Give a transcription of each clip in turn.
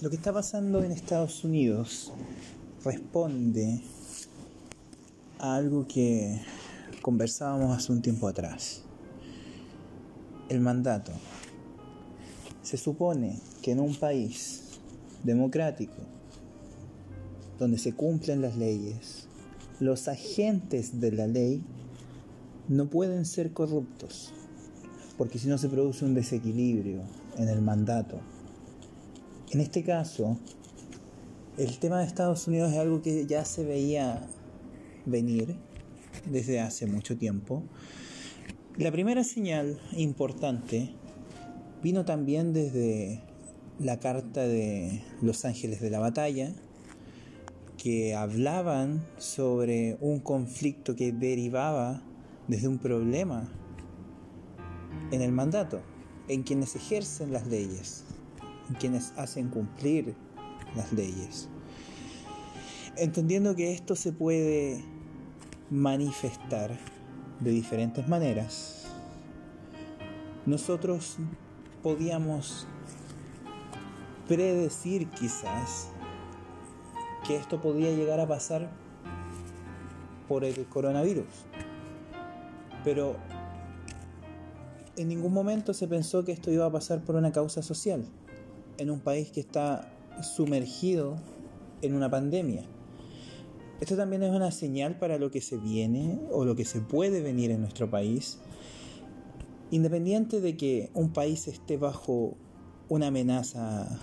Lo que está pasando en Estados Unidos responde a algo que conversábamos hace un tiempo atrás. El mandato. Se supone que en un país democrático, donde se cumplen las leyes, los agentes de la ley no pueden ser corruptos, porque si no se produce un desequilibrio en el mandato en este caso, el tema de Estados Unidos es algo que ya se veía venir desde hace mucho tiempo. La primera señal importante vino también desde la carta de los ángeles de la batalla, que hablaban sobre un conflicto que derivaba desde un problema en el mandato, en quienes ejercen las leyes quienes hacen cumplir las leyes. Entendiendo que esto se puede manifestar de diferentes maneras, nosotros podíamos predecir quizás que esto podía llegar a pasar por el coronavirus. Pero en ningún momento se pensó que esto iba a pasar por una causa social en un país que está sumergido en una pandemia. Esto también es una señal para lo que se viene o lo que se puede venir en nuestro país, independiente de que un país esté bajo una amenaza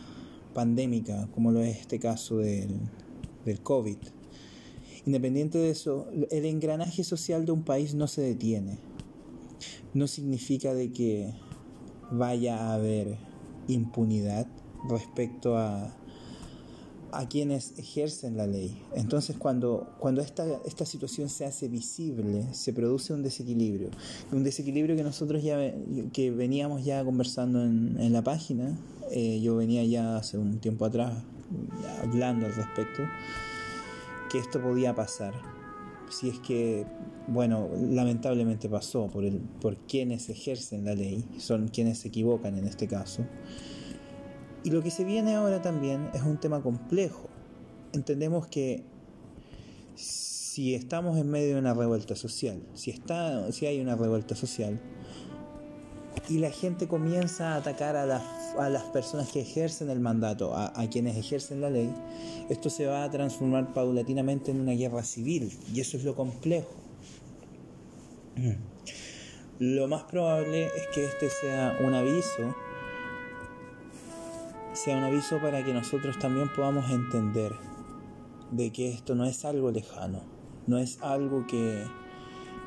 pandémica, como lo es este caso del, del COVID. Independiente de eso, el engranaje social de un país no se detiene. No significa de que vaya a haber impunidad respecto a, quienes ejercen la ley. Entonces cuando, cuando esta, esta situación se hace visible, se produce un desequilibrio. Un desequilibrio que nosotros ya que veníamos ya conversando en, en la página, eh, yo venía ya hace un tiempo atrás hablando al respecto, que esto podía pasar. Si es que, bueno, lamentablemente pasó por, el, por quienes ejercen la ley, son quienes se equivocan en este caso. Y lo que se viene ahora también es un tema complejo. Entendemos que si estamos en medio de una revuelta social, si, está, si hay una revuelta social, y la gente comienza a atacar a las, personas que ejercen el mandato, a, a, quienes ejercen la ley, esto se va a transformar paulatinamente en una guerra civil, y eso es lo complejo. Lo más probable es que este sea un aviso sea un aviso para que nosotros también podamos entender de que esto no es algo lejano, no es algo que,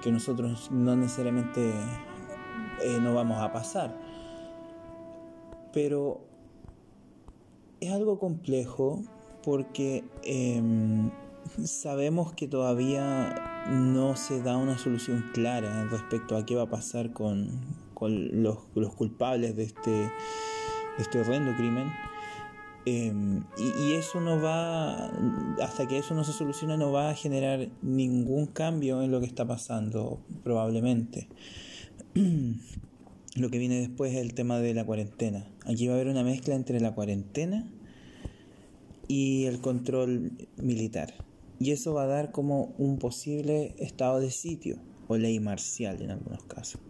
que nosotros no necesariamente eh, no vamos a pasar, pero es algo complejo porque eh, sabemos que todavía no se da una solución clara respecto a qué va a pasar con, con los, los culpables de este este horrendo crimen. Em, y, eso no va, hasta que eso no se solucione, no va a generar ningún cambio en lo que está pasando, probablemente. lo que viene después es el tema de la cuarentena. Aquí va a haber una mezcla entre la cuarentena y el control militar. Y eso va a dar como un posible estado de sitio o ley marcial en algunos casos.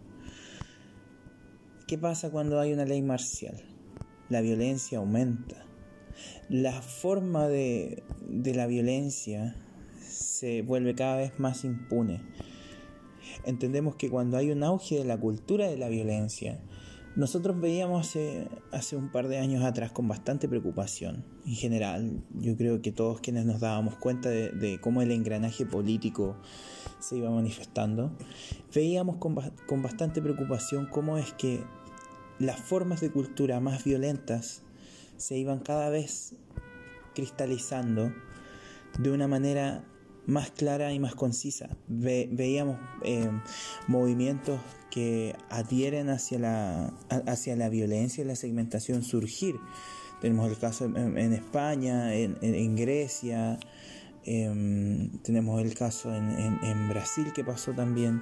¿Qué pasa cuando hay una ley marcial? La violencia aumenta. La forma de, de la violencia se vuelve cada vez más impune. Entendemos que cuando hay un auge de la cultura de la violencia, nosotros veíamos hace, hace, un par de años atrás con bastante preocupación. En general, yo creo que todos quienes nos dábamos cuenta de, cómo el engranaje político se iba manifestando, veíamos con, con bastante preocupación cómo es que las formas de cultura más violentas se iban cada vez cristalizando de una manera más clara y más concisa. veíamos eh, movimientos que adhieren hacia la, hacia la violencia y la segmentación surgir. Tenemos el caso en, España, en, Grecia, em, tenemos el caso en Brasil que pasó también.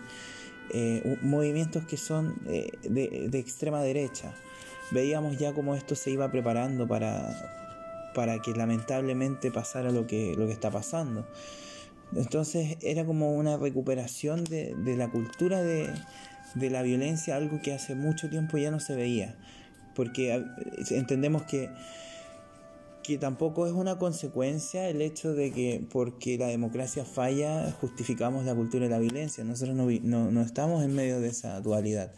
Eh, movimientos que son eh, de, extrema derecha. Veíamos ya cómo esto se iba preparando para, para que lamentablemente pasara lo que, lo que está pasando. Entonces era como una recuperación de, la cultura de, de, la violencia, algo que hace mucho tiempo ya no se veía, porque entendemos que, que tampoco es una consecuencia el hecho de que porque la democracia falla justificamos la cultura de la violencia, nosotros no, no, no estamos en medio de esa dualidad.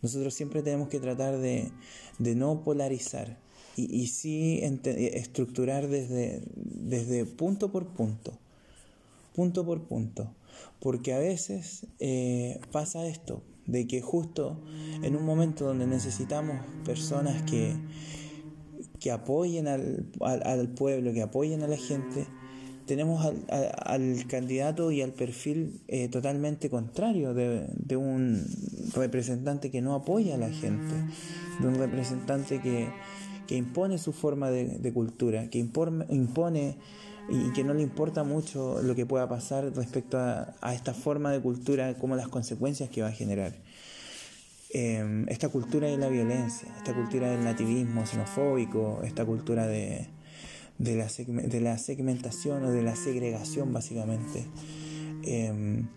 Nosotros siempre tenemos que tratar de, de no polarizar y, y sí estructurar desde, desde punto por punto, punto por punto, porque a veces eh, pasa esto, de que justo en un momento donde necesitamos personas que, que apoyen al, al pueblo, que apoyen a la gente, tenemos al, al, candidato y al perfil eh, totalmente contrario de, de, un representante que no apoya a la gente, de un representante que, que impone su forma de, cultura, que impone, impone, y que no le importa mucho lo que pueda pasar respecto a, a esta forma de cultura, como las consecuencias que va a generar. Eh, esta cultura de la violencia, esta cultura del nativismo xenofóbico, esta cultura de, de la, de la segmentación o de la segregación básicamente. Em,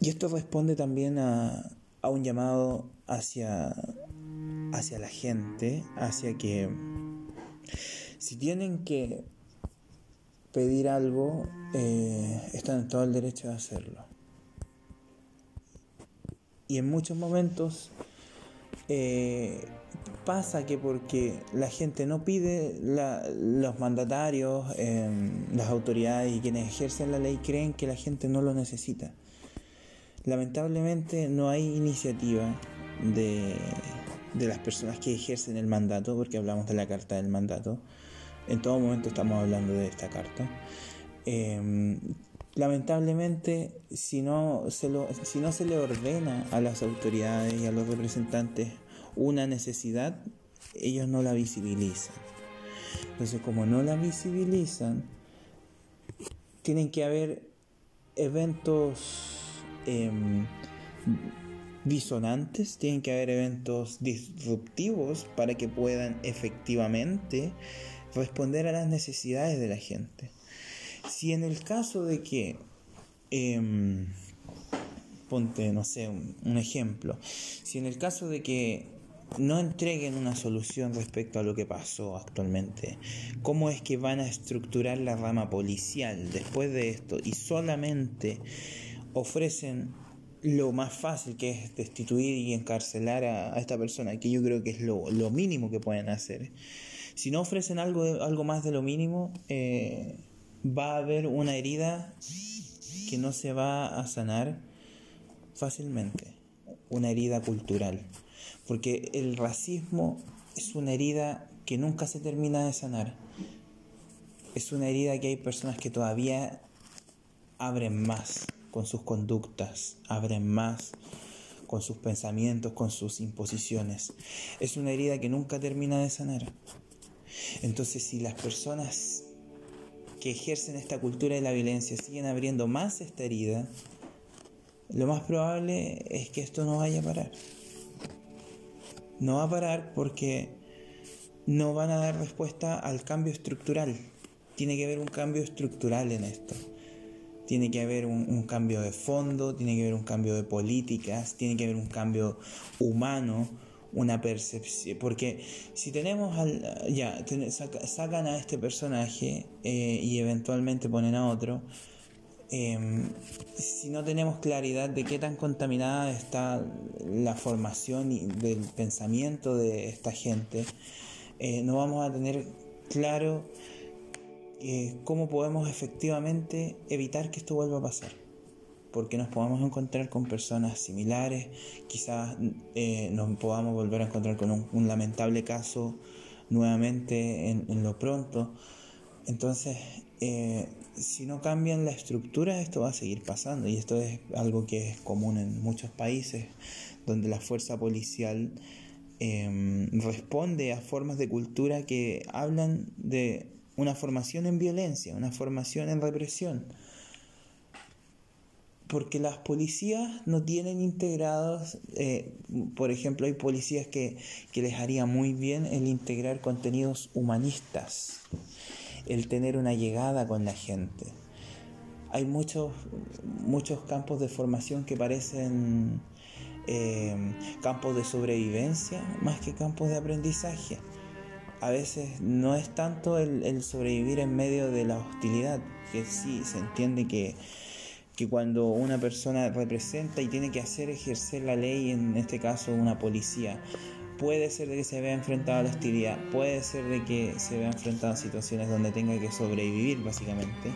y esto responde también a, a un llamado hacia, hacia la gente, hacia que si tienen que pedir algo, eh, están en todo el derecho de hacerlo. Y en muchos momentos eh, pasa que porque la gente no pide, los mandatarios, em, las autoridades y quienes ejercen la ley creen que la gente no lo necesita. Lamentablemente no hay iniciativa de, de las personas que ejercen el mandato, porque hablamos de la carta del mandato. En todo momento estamos hablando de esta carta. Em, lamentablemente, si no, se le ordena a las autoridades y a los representantes una necesidad, ellos no la visibilizan. Entonces, como no la visibilizan, tienen que haber eventos em, disonantes, tienen que haber eventos disruptivos para que puedan efectivamente responder a las necesidades de la gente. Si en el caso de que, em, ponte, no sé, un ejemplo, si en el caso de que no entreguen una solución respecto a lo que pasó actualmente. ¿Cómo es que van a estructurar la rama policial después de esto? Y solamente ofrecen lo más fácil que es destituir y encarcelar a, esta persona, que yo creo que es lo, mínimo que pueden hacer. Si no ofrecen algo, algo más de lo mínimo, eh, va a haber una herida que no se va a sanar fácilmente, una herida cultural porque el racismo es una herida que nunca se termina de sanar. Es una herida que hay personas que todavía abren más con sus conductas, abren más con sus pensamientos, con sus imposiciones. Es una herida que nunca termina de sanar. Entonces, si las personas que ejercen esta cultura de la violencia siguen abriendo más esta herida, lo más probable es que esto no vaya a parar no va a parar porque no van a dar respuesta al cambio estructural. Tiene que haber un cambio estructural en esto. Tiene que haber un, cambio de fondo, tiene que haber un cambio de políticas, tiene que haber un cambio humano, una percepción. Porque si tenemos al. Ya, sacan a este personaje eh, y eventualmente ponen a otro Em, si no tenemos claridad de qué tan contaminada está la formación y del pensamiento de esta gente, eh, no vamos a tener claro eh, cómo podemos efectivamente evitar que esto vuelva a pasar. Porque nos podamos encontrar con personas similares, quizás eh, nos podamos volver a encontrar con un, lamentable caso nuevamente en, lo pronto. Entonces, eh, si no cambian la estructura, esto va a seguir pasando. Y esto es algo que es común en muchos países donde la fuerza policial em, responde a formas de cultura que hablan de una formación en violencia, una formación en represión. Porque las policías no tienen integrados, eh, por ejemplo, hay policías que, que les haría muy bien el integrar contenidos humanistas, el tener una llegada con la gente. Hay muchos, muchos campos de formación que parecen eh, campos de sobrevivencia más que campos de aprendizaje. A veces no es tanto el sobrevivir en medio de la hostilidad, que sí se entiende que que cuando una persona representa y tiene que hacer ejercer la ley, en este caso una policía, puede ser de que se vea enfrentado a la hostilidad, puede ser de que se vea enfrentado a situaciones donde tenga que sobrevivir básicamente,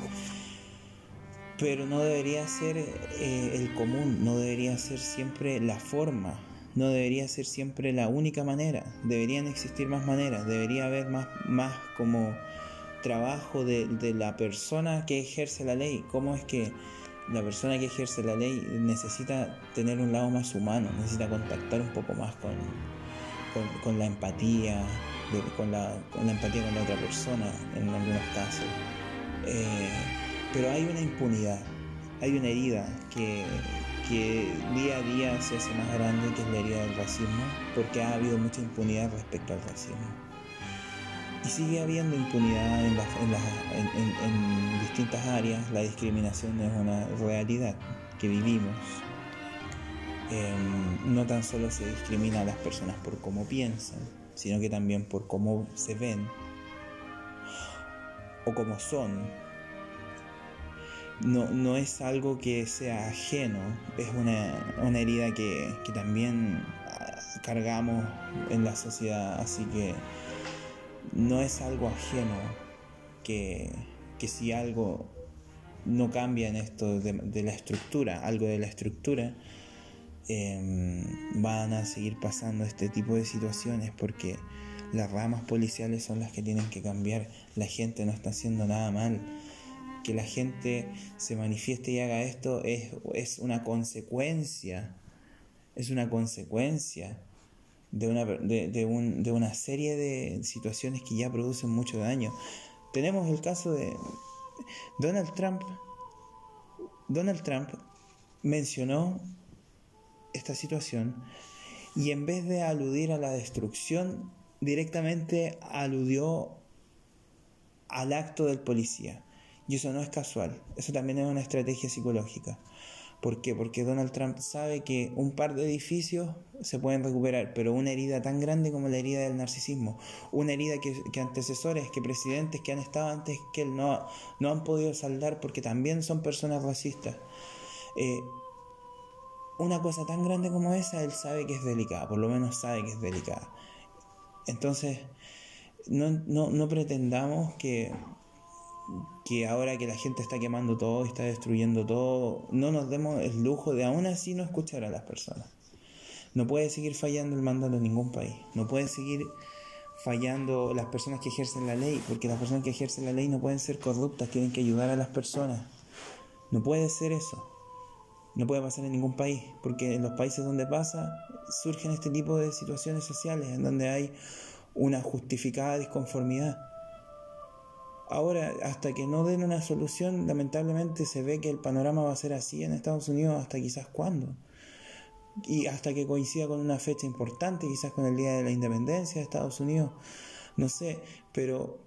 pero no debería ser eh, el común, no debería ser siempre la forma, no debería ser siempre la única manera, deberían existir más maneras, debería haber más, más como trabajo de, de la persona que ejerce la ley, cómo es que la persona que ejerce la ley necesita tener un lado más humano, necesita contactar un poco más con, con, la empatía, con, la, empatía con la otra persona en algunos casos. Eh, pero hay una impunidad, hay una herida que, que día a día se hace más grande, que es la herida del racismo, porque ha habido mucha impunidad respecto al racismo. Y sigue habiendo impunidad en, en, distintas áreas. La discriminación es una realidad que vivimos. Em, no tan solo se discrimina a las personas por cómo piensan, sino que también por cómo se ven o cómo son. No, no es algo que sea ajeno, es una, una herida que, que también ah, cargamos en la sociedad, así que no es algo ajeno que, si algo no cambia en esto de, la estructura, algo de la estructura, em, van a seguir pasando este tipo de situaciones porque las ramas policiales son las que tienen que cambiar. La gente no está haciendo nada mal. Que la gente se manifieste y haga esto es, es una consecuencia. Es una consecuencia de una, de, un, de una serie de situaciones que ya producen mucho daño. Tenemos el caso de Donald Trump. Donald Trump mencionó esta situación y en vez de aludir a la destrucción, directamente aludió al acto del policía. Y eso no es casual, eso también es una estrategia psicológica. ¿Por qué? Porque Donald Trump sabe que un par de edificios se pueden recuperar, pero una herida tan grande como la herida del narcisismo, una herida que, antecesores, que presidentes que han estado antes que él no, no han podido saldar porque también son personas racistas. Eh, una cosa tan grande como esa, él sabe que es delicada, por lo menos sabe que es delicada. Entonces, no, no, no pretendamos que que ahora que la gente está quemando todo y está destruyendo todo, no nos demos el lujo de aún así no escuchar a las personas. No puede seguir fallando el mandato en ningún país. No puede seguir fallando las personas que ejercen la ley, porque las personas que ejercen la ley no pueden ser corruptas, tienen que ayudar a las personas. No puede ser eso. No puede pasar en ningún país, porque en los países donde pasa surgen este tipo de situaciones sociales, en donde hay una justificada disconformidad. Ahora, hasta que no den una solución, lamentablemente se ve que el panorama va a ser así en Estados Unidos hasta quizás cuándo. Y hasta que coincida con una fecha importante, quizás con el Día de la Independencia de Estados Unidos, no sé, pero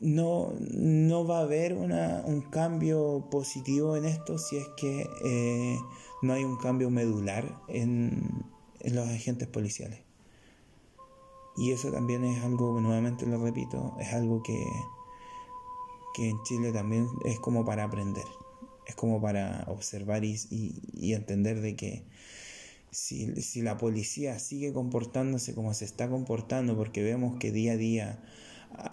no, no va a haber una, un cambio positivo en esto si es que eh, no hay un cambio medular en, en los agentes policiales. Y eso también es algo, nuevamente lo repito, es algo que que en Chile también es como para aprender, es como para observar y, y, entender de que si, si, la policía sigue comportándose como se está comportando, porque vemos que día a día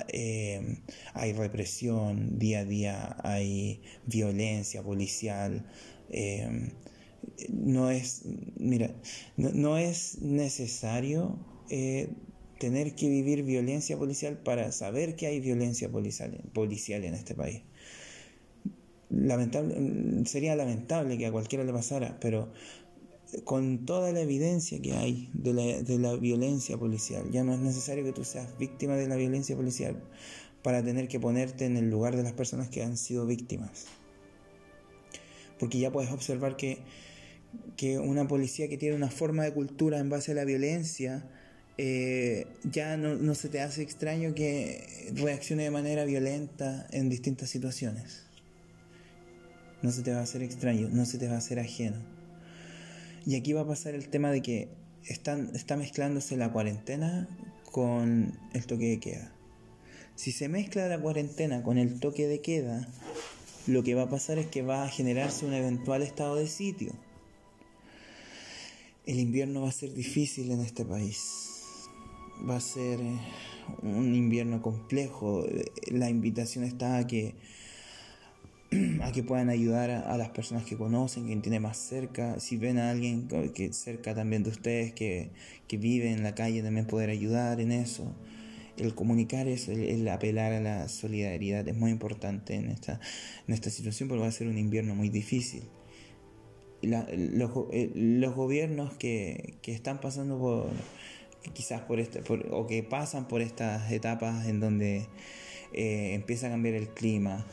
eh, hay represión, día a día hay violencia policial, eh, no es, mira, no, no es necesario eh, tener que vivir violencia policial para saber que hay violencia policial, policial en este país. Lamentable, sería lamentable que a cualquiera le pasara, pero con toda la evidencia que hay de la, de la violencia policial, ya no es necesario que tú seas víctima de la violencia policial para tener que ponerte en el lugar de las personas que han sido víctimas. porque ya puedes observar que, que una policía que tiene una forma de cultura en base a la violencia, eh, ya no, se te hace extraño que reaccione de manera violenta en distintas situaciones. No se te va a hacer extraño, no se te va a hacer ajeno. Y aquí va a pasar el tema de que están, está mezclándose la cuarentena con el toque de queda. Si se mezcla la cuarentena con el toque de queda, lo que va a pasar es que va a generarse un eventual estado de sitio. El invierno va a ser difícil en este país va a ser eh, un invierno complejo. La invitación está a que que puedan ayudar a, las personas que conocen, quien tiene más cerca. Si ven a alguien que cerca también de ustedes que, que vive en la calle, también poder ayudar en eso. El comunicar eso, el, apelar a la solidaridad es muy importante en esta, en esta situación porque va a ser un invierno muy difícil. los, eh, los, gobiernos que, que están pasando por, quizás por este, o que pasan por estas etapas en donde eh, empieza a cambiar el clima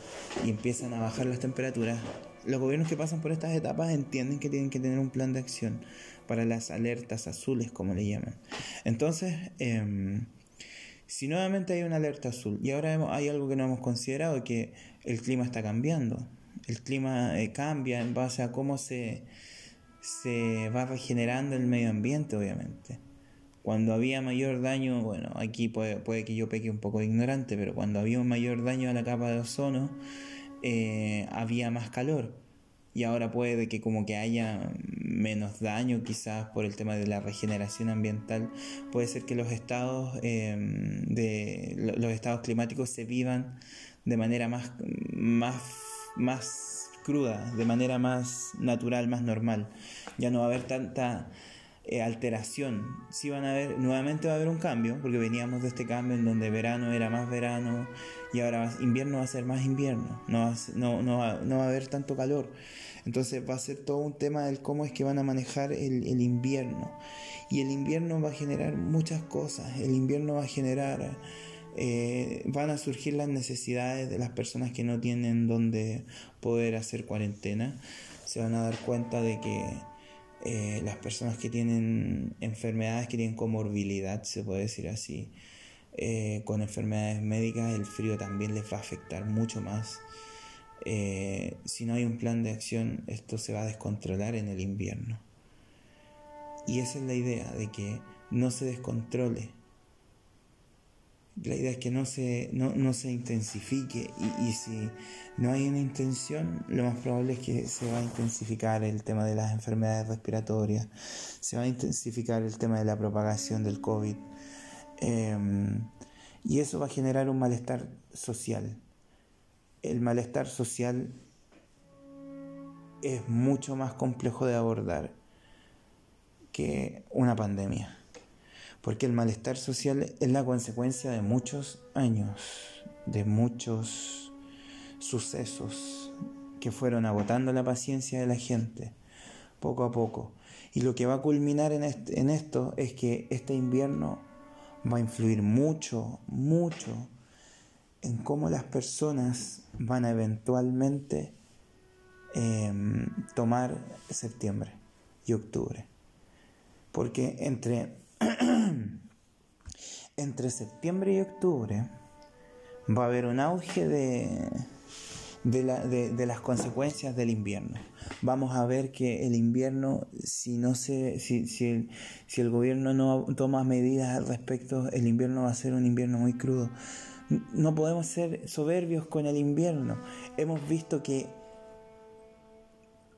y empiezan a bajar las temperaturas, los gobiernos que pasan por estas etapas entienden que tienen que tener un plan de acción para las alertas azules, como le llaman. Entonces, em, si nuevamente hay una alerta azul y ahora hay algo que no hemos considerado, que el clima está cambiando, el clima eh, cambia en base a cómo se, se va regenerando el medio ambiente, obviamente. Cuando había mayor daño, bueno, aquí puede, puede que yo peque un poco de ignorante, pero cuando había un mayor daño a la capa de ozono, eh, había más calor. Y ahora puede que como que haya menos daño quizás por el tema de la regeneración ambiental. Puede ser que los estados, em, de, los estados climáticos se vivan de manera más, más, más cruda, de manera más natural, más normal. Ya no va a haber tanta eh, alteración. si van a haber, nuevamente va a haber un cambio, porque veníamos de este cambio en donde verano era más verano y ahora invierno va a ser más invierno, no va, no, va, no va a haber tanto calor. Entonces va a ser todo un tema del cómo es que van a manejar el, el invierno. Y el invierno va a generar muchas cosas, el invierno va a generar... Eh, van a surgir las necesidades de las personas que no tienen donde poder hacer cuarentena. Se van a dar cuenta de que eh, las personas que tienen enfermedades, que tienen comorbilidad, se puede decir así, eh, con enfermedades médicas, el frío también les va a afectar mucho más. Eh, si no hay un plan de acción, esto se va a descontrolar en el invierno. Y esa es la idea, de que no se descontrole la idea es que no se, no, se intensifique y, si no hay una intención, lo más probable es que se va a intensificar el tema de las enfermedades respiratorias, se va a intensificar el tema de la propagación del COVID em, y eso va a generar un malestar social. El malestar social es mucho más complejo de abordar que una pandemia porque el malestar social es la consecuencia de muchos años, de muchos sucesos que fueron agotando la paciencia de la gente poco a poco. Y lo que va a culminar en, esto es que este invierno va a influir mucho, mucho en cómo las personas van a eventualmente em, tomar septiembre y octubre. Porque entre entre septiembre y octubre va a haber un auge de, de, las consecuencias del invierno. Vamos a ver que el invierno, si, no se, el, si el gobierno no toma medidas al respecto, el invierno va a ser un invierno muy crudo. No podemos ser soberbios con el invierno. Hemos visto que,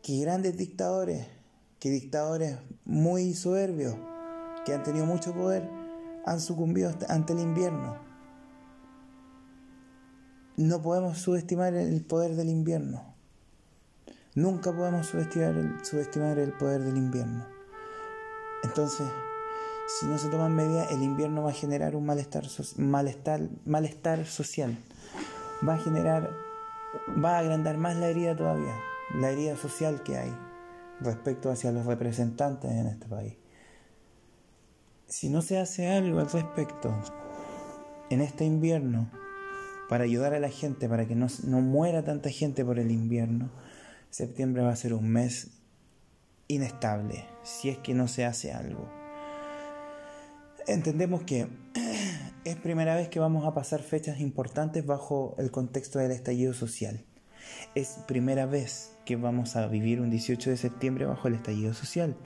que grandes dictadores, que dictadores muy soberbios, que han tenido mucho poder han sucumbido ante el invierno. No podemos subestimar el poder del invierno. Nunca podemos subestimar el, poder del invierno. Entonces, si no se toman medidas, el invierno va a generar un malestar, malestar, malestar social. Va a generar, va a agrandar más la herida todavía, la herida social que hay respecto hacia los representantes en este país si no se hace algo al respecto en este invierno para ayudar a la gente, para que no, muera tanta gente por el invierno, septiembre va a ser un mes inestable si es que no se hace algo. Entendemos que es primera vez que vamos a pasar fechas importantes bajo el contexto del estallido social. Es primera vez que vamos a vivir un 18 de septiembre bajo el estallido social.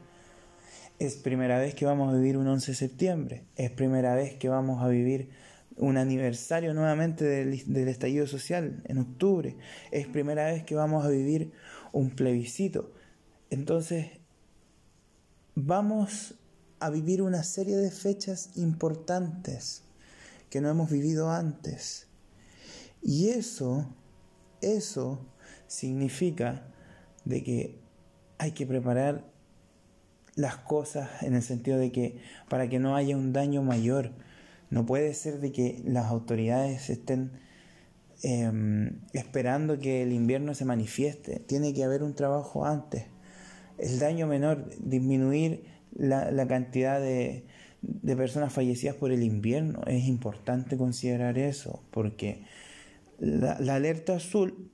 Es primera vez que vamos a vivir un 11 de septiembre. Es primera vez que vamos a vivir un aniversario nuevamente del, estallido social en octubre. Es primera vez que vamos a vivir un plebiscito. Entonces, vamos a vivir una serie de fechas importantes que no hemos vivido antes. Y eso, eso significa de que hay que preparar las cosas en el sentido de que para que no haya un daño mayor. No puede ser de que las autoridades estén em, esperando que el invierno se manifieste. Tiene que haber un trabajo antes. El daño menor, disminuir la, la cantidad de, de personas fallecidas por el invierno. Es importante considerar eso, porque la, alerta azul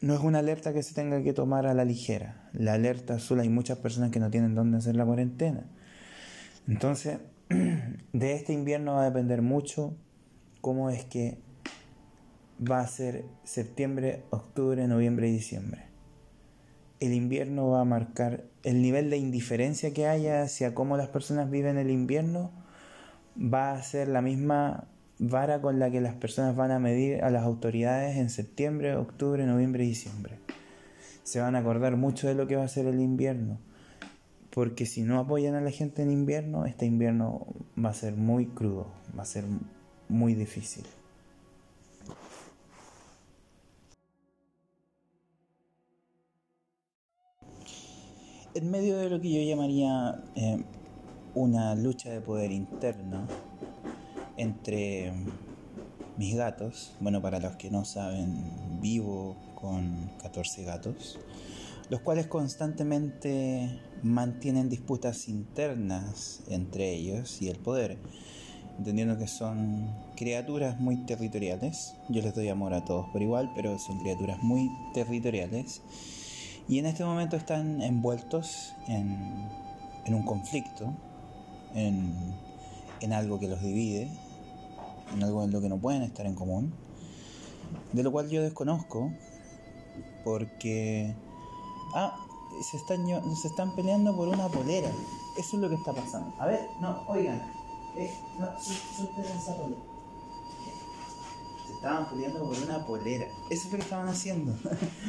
no es una alerta que se tenga que tomar a la ligera. La alerta azul hay muchas personas que no tienen dónde hacer la cuarentena. Entonces, de este invierno va a depender mucho cómo es que va a ser septiembre, octubre, noviembre y diciembre. El invierno va a marcar el nivel de indiferencia que haya hacia cómo las personas viven el invierno va a ser la misma vara con la que las personas van a medir a las autoridades en septiembre, octubre, noviembre y diciembre. Se van a acordar mucho de lo que va a ser el invierno, porque si no apoyan a la gente en invierno, este invierno va a ser muy crudo, va a ser muy difícil. en medio de lo que yo llamaría eh, una lucha de poder interna entre mis gatos, bueno, para los que no saben, vivo con 14 gatos, los cuales constantemente mantienen disputas internas entre ellos y el poder, entendiendo que son criaturas muy territoriales. Yo les doy amor a todos por igual, pero son criaturas muy territoriales y en este momento están envueltos en, un conflicto, en, en algo que los divide, en algo en lo que no pueden estar en común, de lo cual yo desconozco, porque... Ah, se están, se están peleando por una polera. Eso es lo que está pasando. A ver, no, oigan. Eh, no, esa polera. Se estaban peleando por una polera. Eso es lo que estaban haciendo.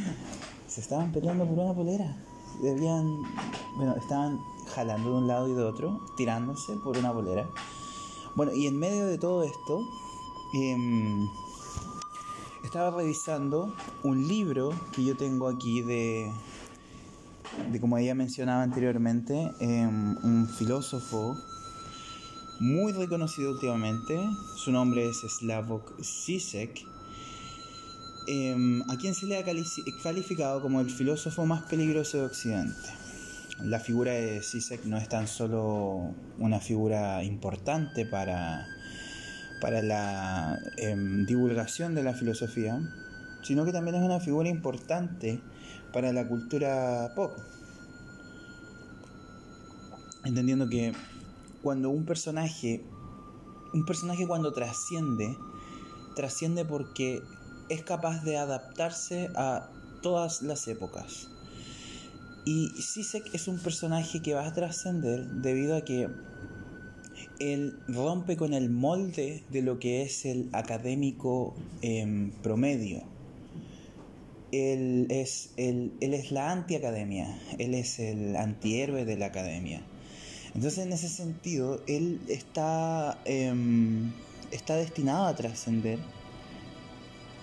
se estaban peleando por una polera. Debían, bueno, estaban jalando de un lado y de otro, tirándose por una polera. Bueno, y en medio de todo esto, em, estaba revisando un libro que yo tengo aquí de, de como ella mencionaba anteriormente, em, un filósofo muy reconocido últimamente. Su nombre es Slavoj Zizek Em, a quien se le ha calificado como el filósofo más peligroso de Occidente. La figura de Zizek no es tan solo una figura importante para, para la em, divulgación de la filosofía, sino que también es una figura importante para la cultura pop. Entendiendo que cuando un personaje, un personaje cuando trasciende, trasciende porque es capaz de adaptarse a todas las épocas. Y Sisek es un personaje que va a trascender debido a que él rompe con el molde de lo que es el académico en promedio. Él es, él es la antiacademia, él es el antihéroe de la academia. Entonces en ese sentido, él está, em, está destinado a trascender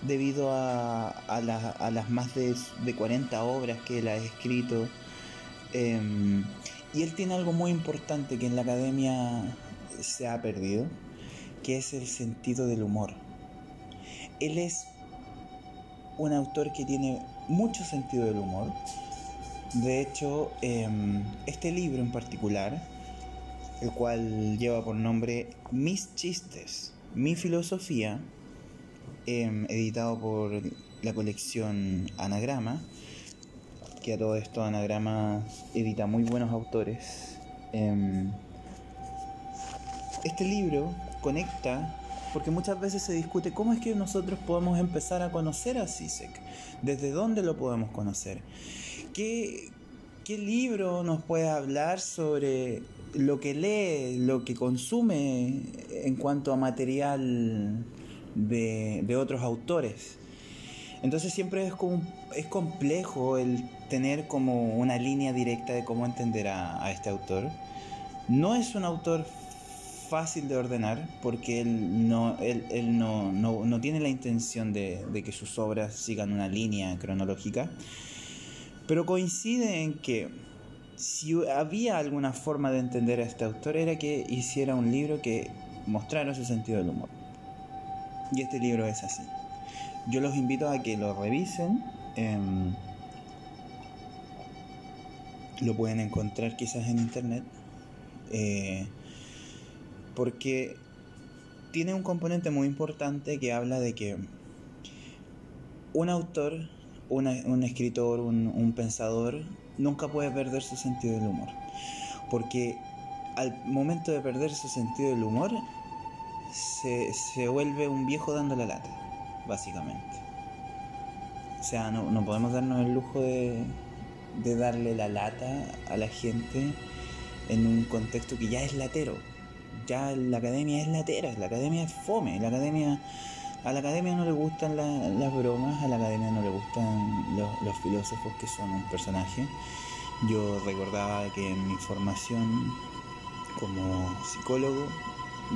debido a, las más de, de, 40 obras que él ha escrito. Em, y él tiene algo muy importante que en la academia se ha perdido, que es el sentido del humor. Él es un autor que tiene mucho sentido del humor. De hecho, em, este libro en particular, el cual lleva por nombre Mis chistes, mi filosofía, Em, editado por la colección Anagrama, que a todo esto Anagrama edita muy buenos autores. Em, este libro conecta, porque muchas veces se discute cómo es que nosotros podemos empezar a conocer a Sisek, desde dónde lo podemos conocer. ¿Qué, qué libro nos puede hablar sobre lo que lee, lo que consume en cuanto a material de, otros autores? Entonces siempre es es complejo el tener como una línea directa de cómo entender a, este autor. No es un autor fácil de ordenar porque él no, él, no, no, tiene la intención de, de, que sus obras sigan una línea cronológica, pero coincide en que si había alguna forma de entender a este autor era que hiciera un libro que mostrara su sentido del humor. Y este libro es así yo los invito a que lo revisen. Em, lo pueden encontrar quizás en internet. Eh, porque tiene un componente muy importante que habla de que un autor, un escritor, un, pensador, nunca puede perder su sentido del humor. Porque al momento de perder su sentido del humor, se, se vuelve un viejo dando la lata básicamente. O sea, no, podemos darnos el lujo de, de darle la lata a la gente en un contexto que ya es latero. Ya la academia es latera, la academia es fome, la academia... A la academia no le gustan las bromas, a la academia no le gustan los filósofos que son un personaje. Yo recordaba que en mi formación como psicólogo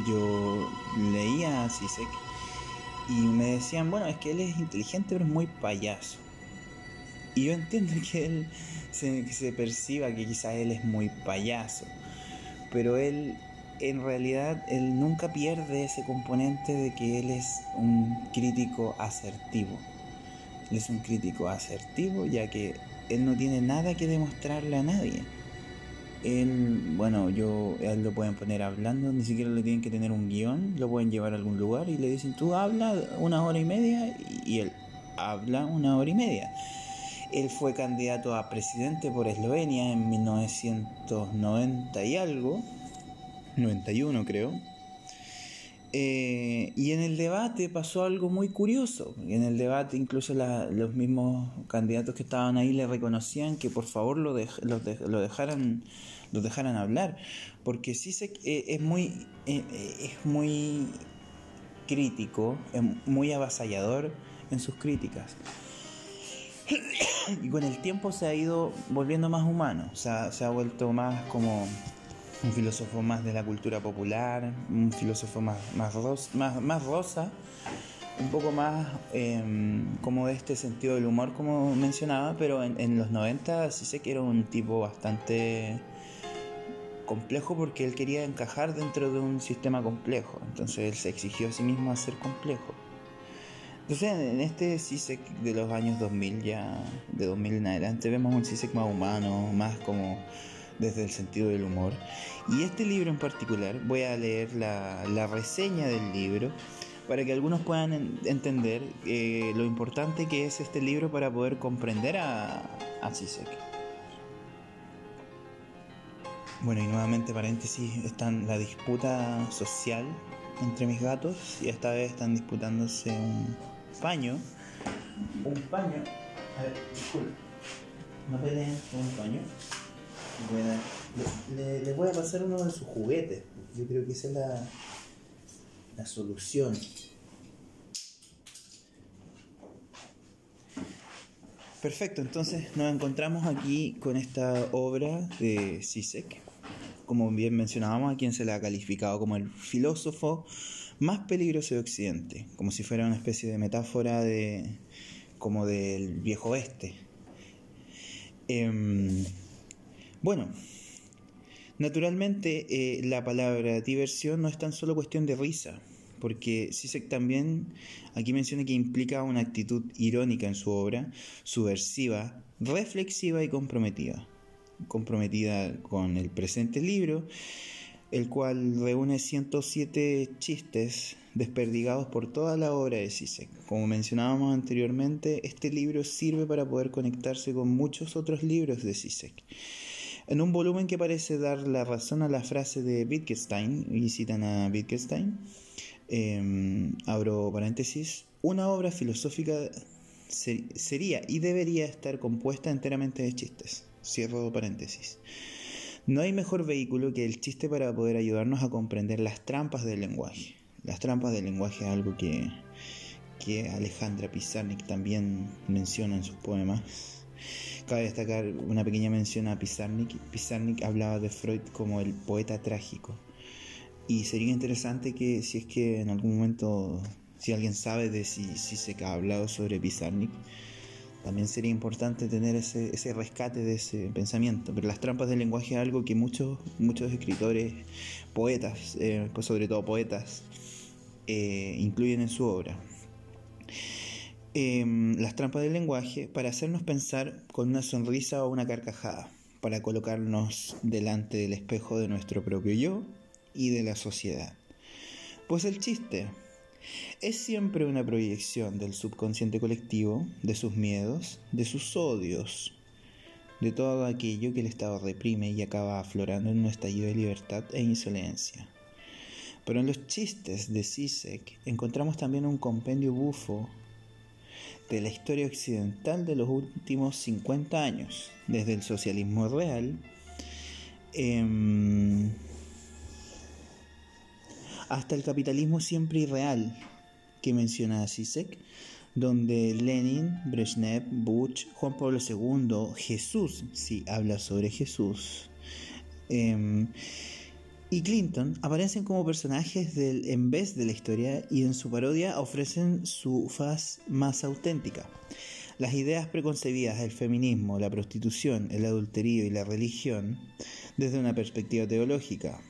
yo leía a Sisek y me decían, bueno, es que él es inteligente pero es muy payaso. Y yo entiendo que él se, perciba que quizás él es muy payaso, pero él en realidad él nunca pierde ese componente de que él es un crítico asertivo. Él es un crítico asertivo ya que él no tiene nada que demostrarle a nadie él, bueno, yo, él lo pueden poner hablando, ni siquiera le tienen que tener un guion, lo pueden llevar a algún lugar y le dicen, tú habla una hora y media y él habla una hora y media. Él fue candidato a presidente por Eslovenia en 1990 y algo, 91 creo. Eh, y en el debate pasó algo muy curioso. En el debate incluso los mismos candidatos que estaban ahí le reconocían que por favor lo, lo dejaran los dejaran hablar, porque sí se, eh, es, muy, eh, eh, es muy crítico, es muy avasallador en sus críticas. Y con el tiempo se ha ido volviendo más humano, se ha vuelto más como un filósofo más de la cultura popular, un filósofo más, más, más, rosa, un poco más em, como de este sentido del humor como mencionaba, pero en, en los 90 sí sé que era un tipo bastante complejo porque él quería encajar dentro de un sistema complejo. Entonces él se exigió a sí mismo a ser complejo. Entonces en este CISEC de los años 2000 ya, de 2000 en adelante, vemos un CISEC más humano, más como desde el sentido del humor. Y este libro en particular, voy a leer la, la reseña del libro para que algunos puedan entender eh, lo importante que es este libro para poder comprender a, a bueno, y nuevamente paréntesis, están la disputa social entre mis gatos y esta vez están disputándose un paño. Un paño. A ver, disculpe. Un paño. Le, voy a pasar uno de sus juguetes. Yo creo que esa es la, la solución. Perfecto, entonces nos encontramos aquí con esta obra de Sisek como bien mencionábamos, a quien se le ha calificado como el filósofo más peligroso de Occidente, como si fuera una especie de metáfora de como del viejo oeste. Em, bueno, naturalmente eh, la palabra diversión no es tan solo cuestión de risa, porque Sisek también aquí menciona que implica una actitud irónica en su obra, subversiva, reflexiva y comprometida comprometida con el presente libro, el cual reúne 107 chistes desperdigados por toda la obra de Zizek. Como mencionábamos anteriormente, este libro sirve para poder conectarse con muchos otros libros de Zizek. En un volumen que parece dar la razón a la frase de Wittgenstein, y citan a Wittgenstein, em, abro paréntesis, una obra filosófica sería y debería estar compuesta enteramente de chistes. Cierro paréntesis. No hay mejor vehículo que el chiste para poder ayudarnos a comprender las trampas del lenguaje. Las trampas del lenguaje es algo que, que Alejandra Pizarnik también menciona en sus poemas. Cabe destacar una pequeña mención a Pizarnik. Pizarnik hablaba de Freud como el poeta trágico. Y sería interesante que si es que en algún momento, si alguien sabe de si, si se ha hablado sobre Pizarnik, también sería importante tener ese, ese rescate de ese pensamiento. Pero las trampas del lenguaje es algo que muchos, muchos escritores, poetas, eh, pues sobre todo poetas, eh, incluyen en su obra. Em, las trampas del lenguaje para hacernos pensar con una sonrisa o una carcajada, para colocarnos delante del espejo de nuestro propio yo y de la sociedad. Pues el chiste es siempre una proyección del subconsciente colectivo, de sus miedos, de sus odios, de todo aquello que el Estado reprime y acaba aflorando en un estallido de libertad e insolencia. Pero en los chistes de Sisek encontramos también un compendio bufo de la historia occidental de los últimos 50 años, desde el socialismo real em, hasta el capitalismo siempre irreal que menciona Sisek, donde Lenin, Brezhnev, Bush, Juan Pablo II, Jesús, si habla sobre Jesús, em, y Clinton aparecen como personajes en vez de la historia y en su parodia ofrecen su faz más auténtica. Las ideas preconcebidas del feminismo, la prostitución, el adulterio y la religión desde una perspectiva teológica,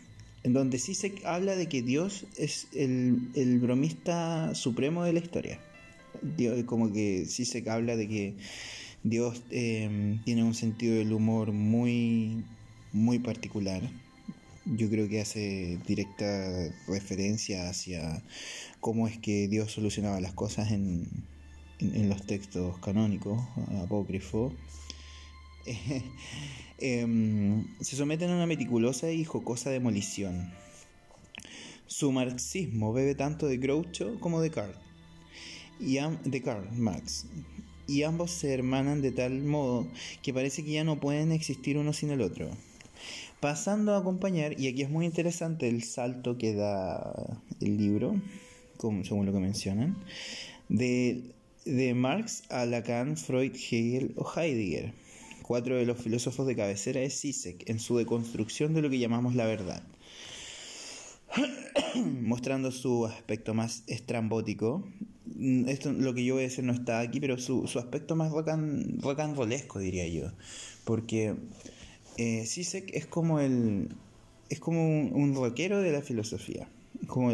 en donde sí se habla de que Dios es el, bromista supremo de la historia. como que sí se habla de que Dios eh, tiene un sentido del humor muy, muy particular yo creo que hace directa referencia hacia cómo es que Dios solucionaba las cosas en, los textos canónicos, apócrifos. Em, se someten a una meticulosa y jocosa demolición. Su marxismo bebe tanto de Groucho como de Karl, y de Karl Marx, y ambos se hermanan de tal modo que parece que ya no pueden existir uno sin el otro pasando a acompañar, y aquí es muy interesante el salto que da el libro, como, según lo que mencionan, de, de Marx a Lacan, Freud, Hegel o Heidegger, cuatro de los filósofos de cabecera de Sisek, en su deconstrucción de lo que llamamos la verdad, mostrando su aspecto más estrambótico. Esto, lo que yo voy a decir no está aquí, pero su, su aspecto más rollesco, diría yo, porque eh, es como el es como un, rockero de la filosofía. Como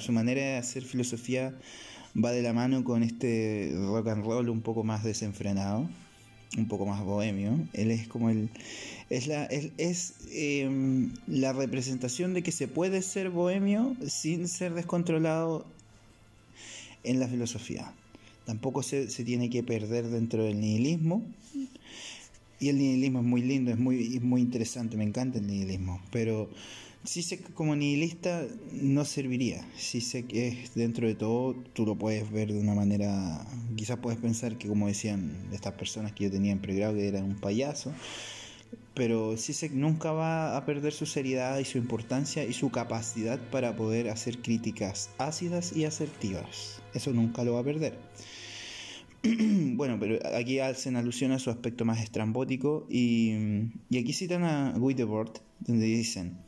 su manera de hacer filosofía va de la mano con este rock and roll un poco más desenfrenado, un poco más bohemio. Él es como el es la es, em, la representación de que se puede ser bohemio sin ser descontrolado en la filosofía. Tampoco se, se tiene que perder dentro del nihilismo y el nihilismo es muy lindo, es muy, muy interesante, me encanta el nihilismo, pero sí sé que como nihilista no serviría. Sí sé que dentro de todo tú lo puedes ver de una manera, quizás puedes pensar que como decían estas personas que yo tenía en pregrado que era un payaso, pero sí sé que nunca va a perder su seriedad y su importancia y su capacidad para poder hacer críticas ácidas y asertivas. Eso nunca lo va a perder. bueno, pero aquí hacen alusión a su aspecto más estrambótico y, aquí citan a Guidebord, donde dicen,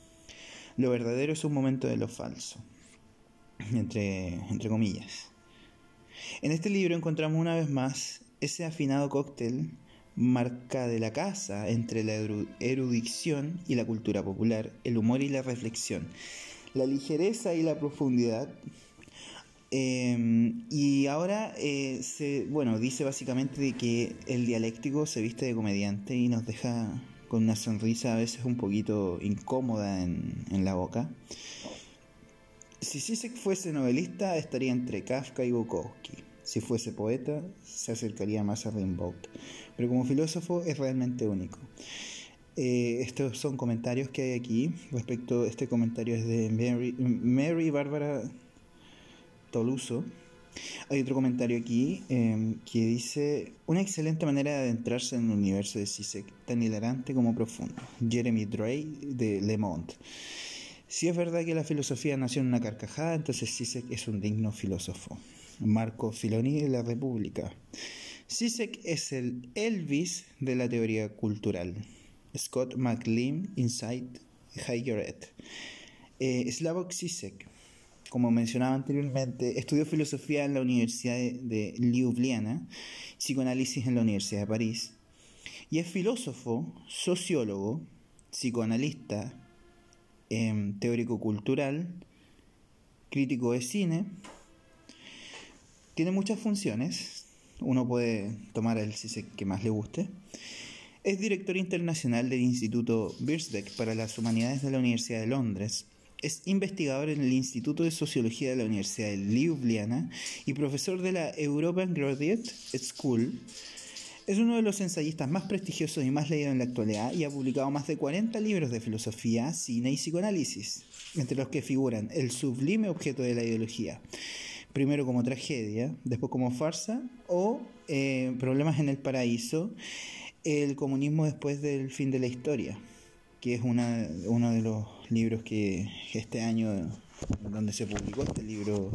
lo verdadero es un momento de lo falso, entre, entre comillas. En este libro encontramos una vez más ese afinado cóctel marca de la casa entre la erudición y la cultura popular, el humor y la reflexión, la ligereza y la profundidad Em, y ahora eh, se, bueno, dice básicamente de que el dialéctico se viste de comediante y nos deja con una sonrisa a veces un poquito incómoda en, en la boca. Si Zizek fuese novelista, estaría entre Kafka y Bukowski. Si fuese poeta, se acercaría más a Rimbaud. Pero como filósofo es realmente único. Eh, estos son comentarios que hay aquí. Respecto, este comentario es de Mary, Mary Bárbara Toluso. Hay otro comentario aquí em, que dice: Una excelente manera de adentrarse en el universo de Zizek, tan hilarante como profundo. Jeremy Drey de Le Monde. Si es verdad que la filosofía nació en una carcajada, entonces Zizek es un digno filósofo. Marco Filoni de la República. Zizek es el Elvis de la teoría cultural. Scott McLean, Insight, Heidegger. Eh, Slavoj Zizek, como mencionaba anteriormente, estudió filosofía en la Universidad de Ljubljana, psicoanálisis en la Universidad de París, y es filósofo, sociólogo, psicoanalista, em, teórico cultural, crítico de cine, tiene muchas funciones. Uno puede tomar el que más le guste. Es director internacional del Instituto Birkbeck para las Humanidades de la Universidad de Londres. Es investigador en el Instituto de Sociología de la Universidad de Ljubljana y profesor de la European Graduate School. Es uno de los ensayistas más prestigiosos y más leídos en la actualidad y ha publicado más de 40 libros de filosofía, cine y psicoanálisis, entre los que figuran El sublime objeto de la ideología, primero como tragedia, después como farsa, o eh, Problemas en el Paraíso, el comunismo después del fin de la historia, que es una, uno de los libros que este año, donde se publicó este libro,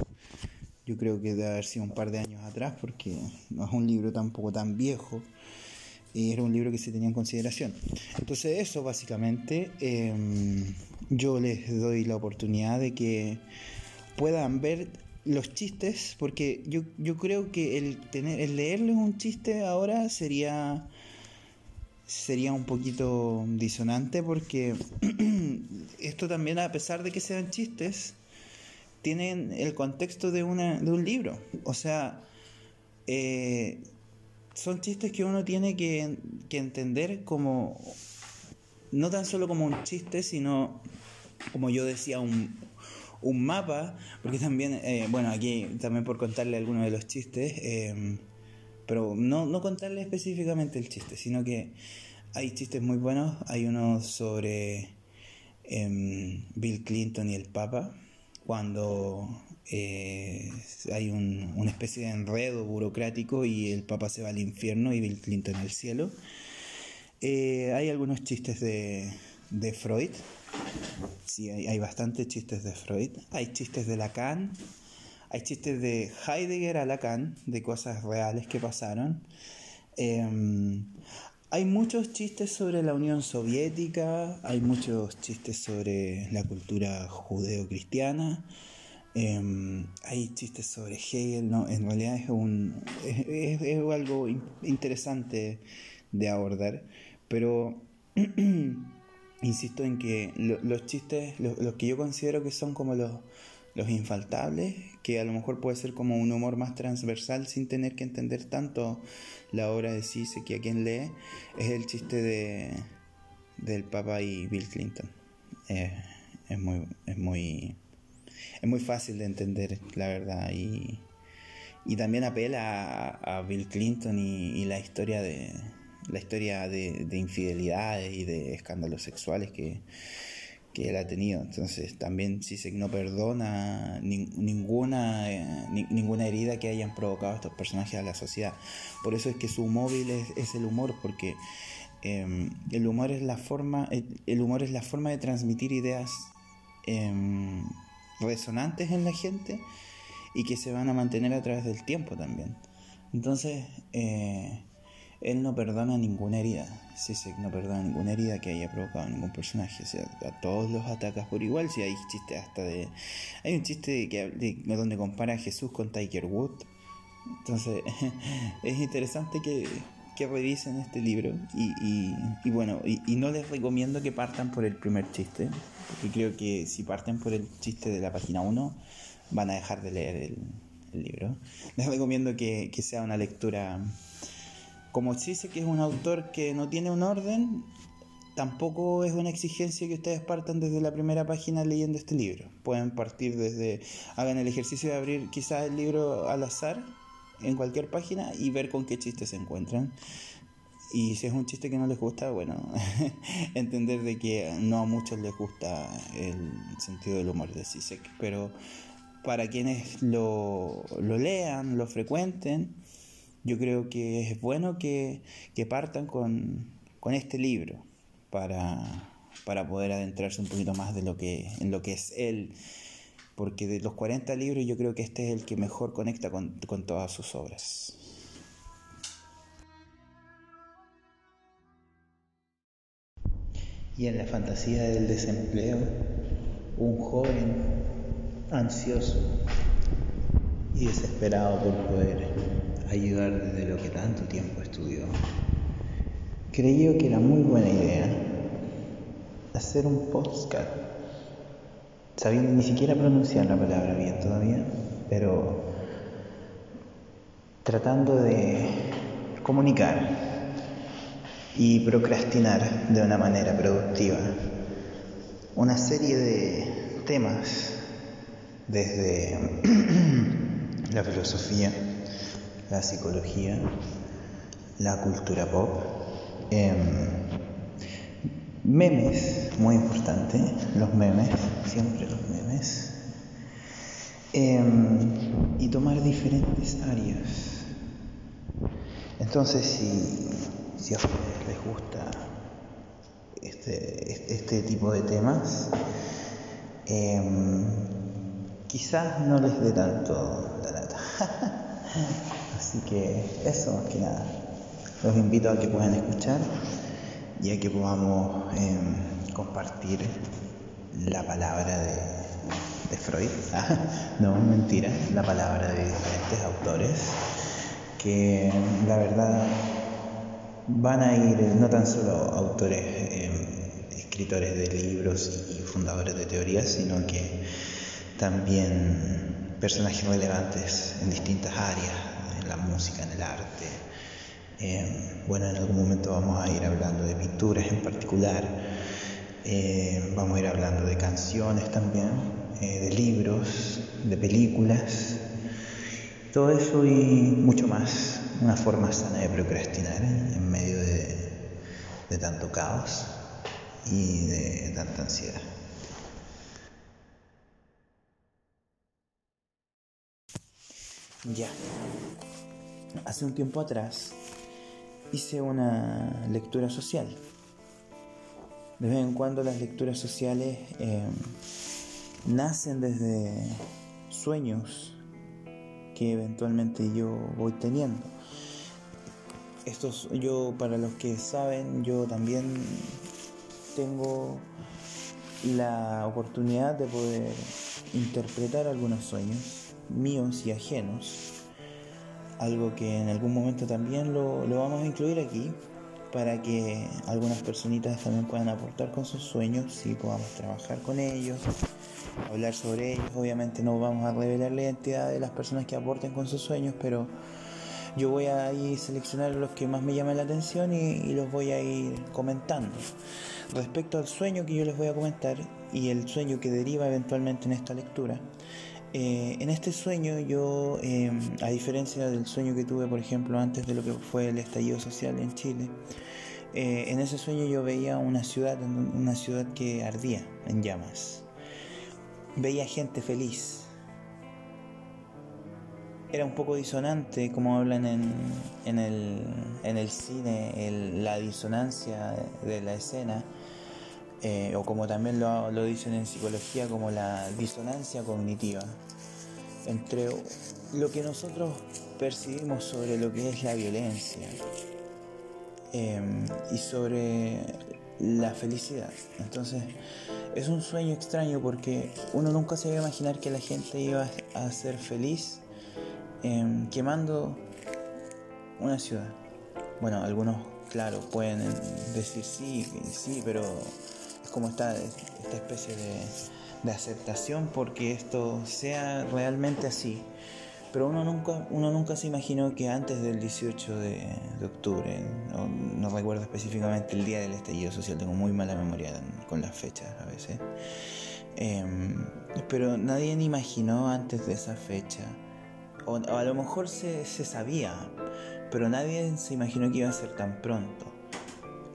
yo creo que debe haber sido un par de años atrás, porque no es un libro tampoco tan viejo, y era un libro que se tenía en consideración. Entonces eso básicamente, em, yo les doy la oportunidad de que puedan ver los chistes, porque yo, yo creo que el, tener, el leerles un chiste ahora sería, sería un poquito disonante, porque esto también, a pesar de que sean chistes, tienen el contexto de, una, de un libro. O sea, eh, son chistes que uno tiene que, que entender como, no tan solo como un chiste, sino, como yo decía, un, un mapa, porque también, eh, bueno, aquí también por contarle algunos de los chistes, eh, pero no, no contarle específicamente el chiste, sino que hay chistes muy buenos, hay uno sobre em, Bill Clinton y el Papa, cuando eh, hay un, una especie de enredo burocrático y el Papa se va al infierno y Bill Clinton al cielo. hay algunos chistes de, de Freud, Sí, hay, hay bastantes chistes de Freud. Hay chistes de Lacan. Hay chistes de Heidegger a Lacan, de cosas reales que pasaron. Em, hay muchos chistes sobre la Unión Soviética, hay muchos chistes sobre la cultura judeo-cristiana, em, hay chistes sobre Hegel, ¿no? en realidad es, un, es, es algo interesante de abordar, pero insisto en que los chistes, los que yo considero que son como los, los infaltables, que a lo mejor puede ser como un humor más transversal sin tener que entender tanto la obra de Cise que a quien lee, es el chiste de del Papa y Bill Clinton. Eh, es muy, es muy, es muy fácil de entender, la verdad, y, y también apela a, Bill Clinton y la historia de, la historia de, infidelidades y de escándalos sexuales que, él ha tenido. Entonces también se no perdona ninguna, eh, ninguna herida que hayan provocado estos personajes a la sociedad. Por eso es que su móvil es, el humor, porque em, el humor es la forma, el, humor es la forma de transmitir ideas em, resonantes en la gente y que se van a mantener a través del tiempo también. Entonces, eh, él no perdona ninguna herida. sí, no perdona ninguna herida que haya provocado ningún personaje. O sea, a todos los atacas por igual. Si hay chistes hasta de. Hay un chiste que, donde compara a Jesús con Tiger Wood. Entonces, es interesante que, que revisen este libro. Y, y, bueno, y, no les recomiendo que partan por el primer chiste. Porque creo que si parten por el chiste de la página 1, van a dejar de leer el, el libro. Les recomiendo que, que sea una lectura como dice que es un autor que no tiene un orden, tampoco es una exigencia que ustedes partan desde la primera página leyendo este libro. Pueden partir desde, hagan el ejercicio de abrir quizás el libro al azar en cualquier página y ver con qué chistes se encuentran. Y si es un chiste que no les gusta, bueno, entender de que no a muchos les gusta el sentido del humor de Sisek, pero para quienes lo, lo lean, lo frecuenten, yo creo que es bueno que, partan con, este libro para, poder adentrarse un poquito más de lo que, en lo que es él. Porque de los 40 libros yo creo que este es el que mejor conecta con, con todas sus obras. Y en la fantasía del desempleo, un joven ansioso y desesperado por poder ayudar desde lo que tanto tiempo estudió, creyó que era muy buena idea hacer un podcast, sabiendo ni siquiera pronunciar la palabra bien todavía, pero tratando de comunicar y procrastinar de una manera productiva una serie de temas desde la filosofía, la psicología, la cultura pop, em, memes, muy importante, los memes, siempre los memes, em, y tomar diferentes áreas. Entonces, si, si a ustedes les gusta este, este tipo de temas, em, quizás no les dé tanto la lata. Así que eso más que nada. Los invito a que puedan escuchar y a que podamos em, compartir la palabra de, Freud. no, mentira, la palabra de diferentes autores que la verdad van a ir no tan solo autores, em, escritores de libros y fundadores de teorías, sino que también personajes relevantes en distintas áreas, en la música, en el arte. Eh, bueno, en algún momento vamos a ir hablando de pinturas en particular, eh, vamos a ir hablando de canciones también, eh, de libros, de películas, todo eso y mucho más, una forma sana de procrastinar en medio de, de tanto caos y de tanta ansiedad. Ya. Hace un tiempo atrás hice una lectura social. De vez en cuando las lecturas sociales em, nacen desde sueños que eventualmente yo voy teniendo. Estos, yo, para los que saben, yo también tengo la oportunidad de poder interpretar algunos sueños míos y ajenos, algo que en algún momento también lo, vamos a incluir aquí para que algunas personitas también puedan aportar con sus sueños y podamos trabajar con ellos, hablar sobre ellos. Obviamente no vamos a revelar la identidad de las personas que aporten con sus sueños, pero yo voy a ir seleccionar los que más me llaman la atención y, y los voy a ir comentando. Respecto al sueño que yo les voy a comentar y el sueño que deriva eventualmente en esta lectura, eh, en este sueño yo, em, a diferencia del sueño que tuve, por ejemplo, antes de lo que fue el estallido social en Chile, eh, en ese sueño yo veía una ciudad, una ciudad que ardía en llamas. Veía gente feliz. Era un poco disonante, como hablan en, en, el, en el, cine, la disonancia de la escena eh, o como también lo, lo, dicen en psicología, como la disonancia cognitiva entre lo que nosotros percibimos sobre lo que es la violencia em, y sobre la felicidad. Entonces, es un sueño extraño porque uno nunca se iba a imaginar que la gente iba a ser feliz em, quemando una ciudad. Bueno, algunos, claro, pueden decir sí, sí, pero como esta, esta especie de, aceptación porque esto sea realmente así. Pero uno nunca, uno nunca se imaginó que antes del 18 de, octubre, no, recuerdo específicamente el día del estallido social, tengo muy mala memoria con las fechas a veces, em, pero nadie imaginó antes de esa fecha, o, a lo mejor se, se sabía, pero nadie se imaginó que iba a ser tan pronto,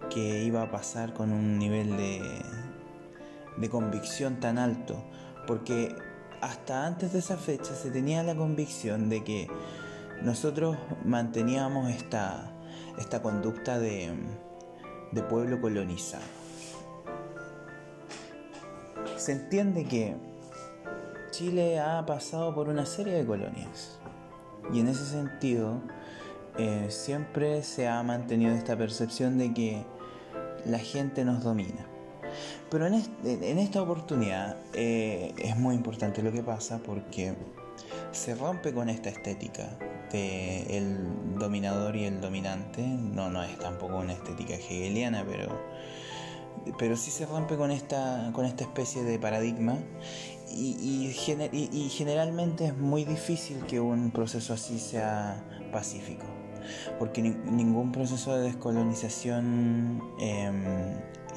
que iba a pasar con un nivel de, de convicción tan alto, porque hasta antes de esa fecha se tenía la convicción de que nosotros manteníamos esta, esta conducta de, de pueblo colonizado. Se entiende que Chile ha pasado por una serie de colonias y en ese sentido eh, siempre se ha mantenido esta percepción de que la gente nos domina. Pero en, esta oportunidad eh, es muy importante lo que pasa porque se rompe con esta estética de el dominador y el dominante. No, no es tampoco una estética hegeliana, pero, pero sí se rompe con esta, con esta especie de paradigma y, y, generalmente es muy difícil que un proceso así sea pacífico, porque ningún proceso de descolonización em,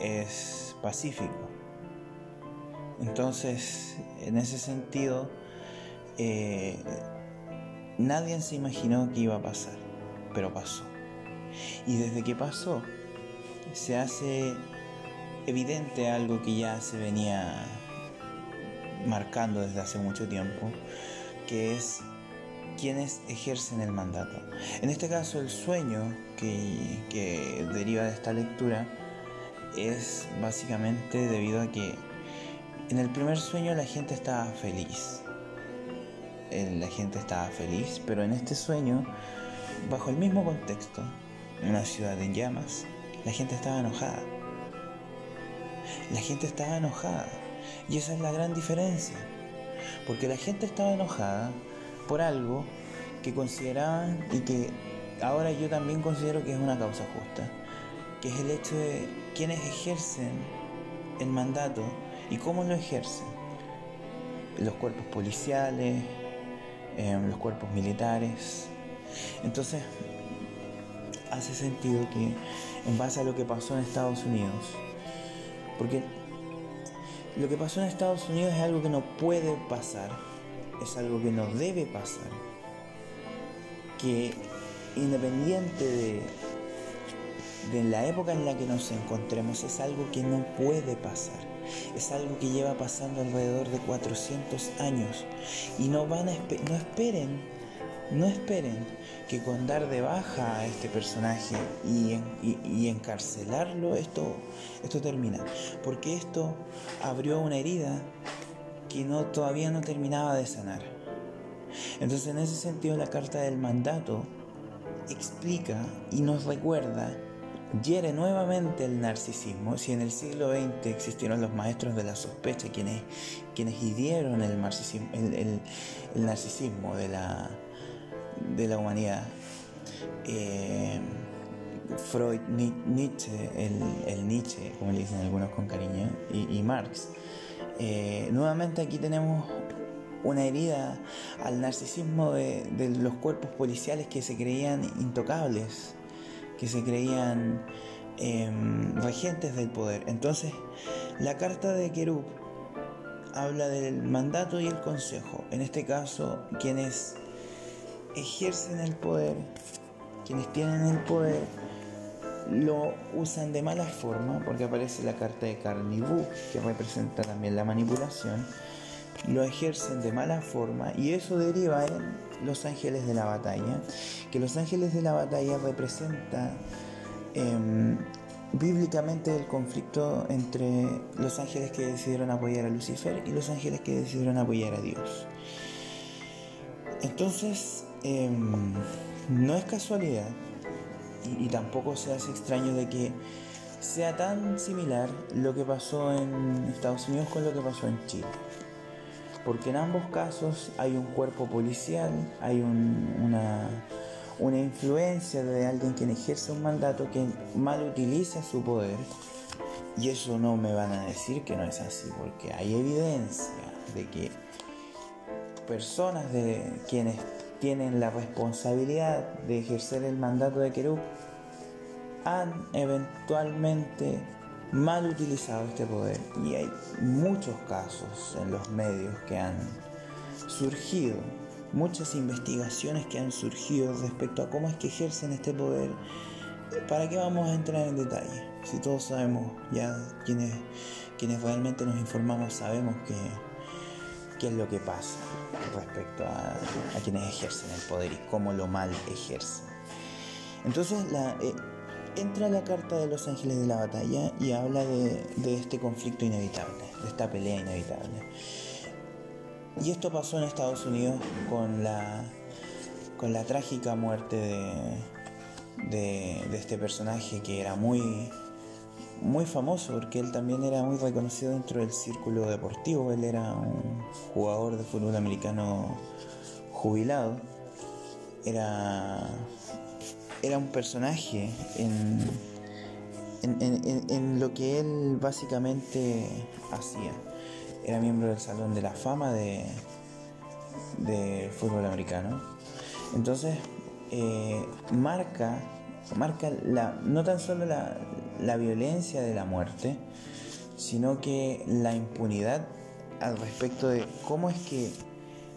es pacífico. Entonces, en ese sentido, eh, nadie se imaginó que iba a pasar, pero pasó. Y desde que pasó, se hace evidente algo que ya se venía marcando desde hace mucho tiempo, que es quienes ejercen el mandato. En este caso, el sueño que, que deriva de esta lectura es básicamente debido a que en el primer sueño la gente estaba feliz. La gente estaba feliz, pero en este sueño, bajo el mismo contexto, en una ciudad en llamas, la gente estaba enojada. La gente estaba enojada. Y esa es la gran diferencia. Porque la gente estaba enojada por algo que consideraban y que ahora yo también considero que es una causa justa que es el hecho de quienes ejercen el mandato y cómo lo ejercen. Los cuerpos policiales, em, los cuerpos militares. Entonces, hace sentido que en base a lo que pasó en Estados Unidos, porque lo que pasó en Estados Unidos es algo que no puede pasar, es algo que no debe pasar, que independiente de de la época en la que nos encontremos es algo que no puede pasar. Es algo que lleva pasando alrededor de 400 años. Y no van a no esperen, no esperen que con dar de baja a este personaje y, encarcelarlo, esto, esto termina. Porque esto abrió una herida que no, todavía no terminaba de sanar. Entonces en ese sentido la carta del mandato explica y nos recuerda hiere nuevamente el narcisismo. Si en el siglo XX existieron los maestros de la sospecha, quienes, quienes hirieron el, narcisismo, de la, de la humanidad, eh, Freud, Nietzsche, el, Nietzsche, como le dicen algunos con cariño, y, Marx. Eh, nuevamente aquí tenemos una herida al narcisismo de, los cuerpos policiales que se creían intocables, que se creían em, regentes del poder. Entonces, la carta de Kerub habla del mandato y el consejo. En este caso, quienes ejercen el poder, quienes tienen el poder, lo usan de mala forma, porque aparece la carta de Carnivú, que representa también la manipulación, lo ejercen de mala forma y eso deriva en los ángeles de la batalla, que los ángeles de la batalla representa em, bíblicamente el conflicto entre los ángeles que decidieron apoyar a Lucifer y los ángeles que decidieron apoyar a Dios. Entonces, em, no es casualidad y, tampoco se hace extraño de que sea tan similar lo que pasó en Estados Unidos con lo que pasó en Chile porque en ambos casos hay un cuerpo policial, hay una, una influencia de alguien quien ejerce un mandato que mal utiliza su poder. Y eso no me van a decir que no es así, porque hay evidencia de que personas de quienes tienen la responsabilidad de ejercer el mandato de Kerub han eventualmente mal utilizado este poder. Y hay muchos casos en los medios que han surgido, muchas investigaciones que han surgido respecto a cómo es que ejercen este poder. ¿Para qué vamos a entrar en detalle? Si todos sabemos, ya quienes, quienes realmente nos informamos sabemos que, qué es lo que pasa respecto a, quienes ejercen el poder y cómo lo mal ejercen. Entonces, la, eh, entra la carta de los ángeles de la batalla y habla de, de, este conflicto inevitable, de esta pelea inevitable. Y esto pasó en Estados Unidos con la, con la trágica muerte de, de, de este personaje que era muy, muy famoso porque él también era muy reconocido dentro del círculo deportivo. Él era un jugador de fútbol americano jubilado. Era era un personaje en, en, lo que él básicamente hacía. Era miembro del Salón de la Fama de, de fútbol americano. Entonces, eh, marca, marca la, no tan solo la, la violencia de la muerte, sino que la impunidad al respecto de cómo es que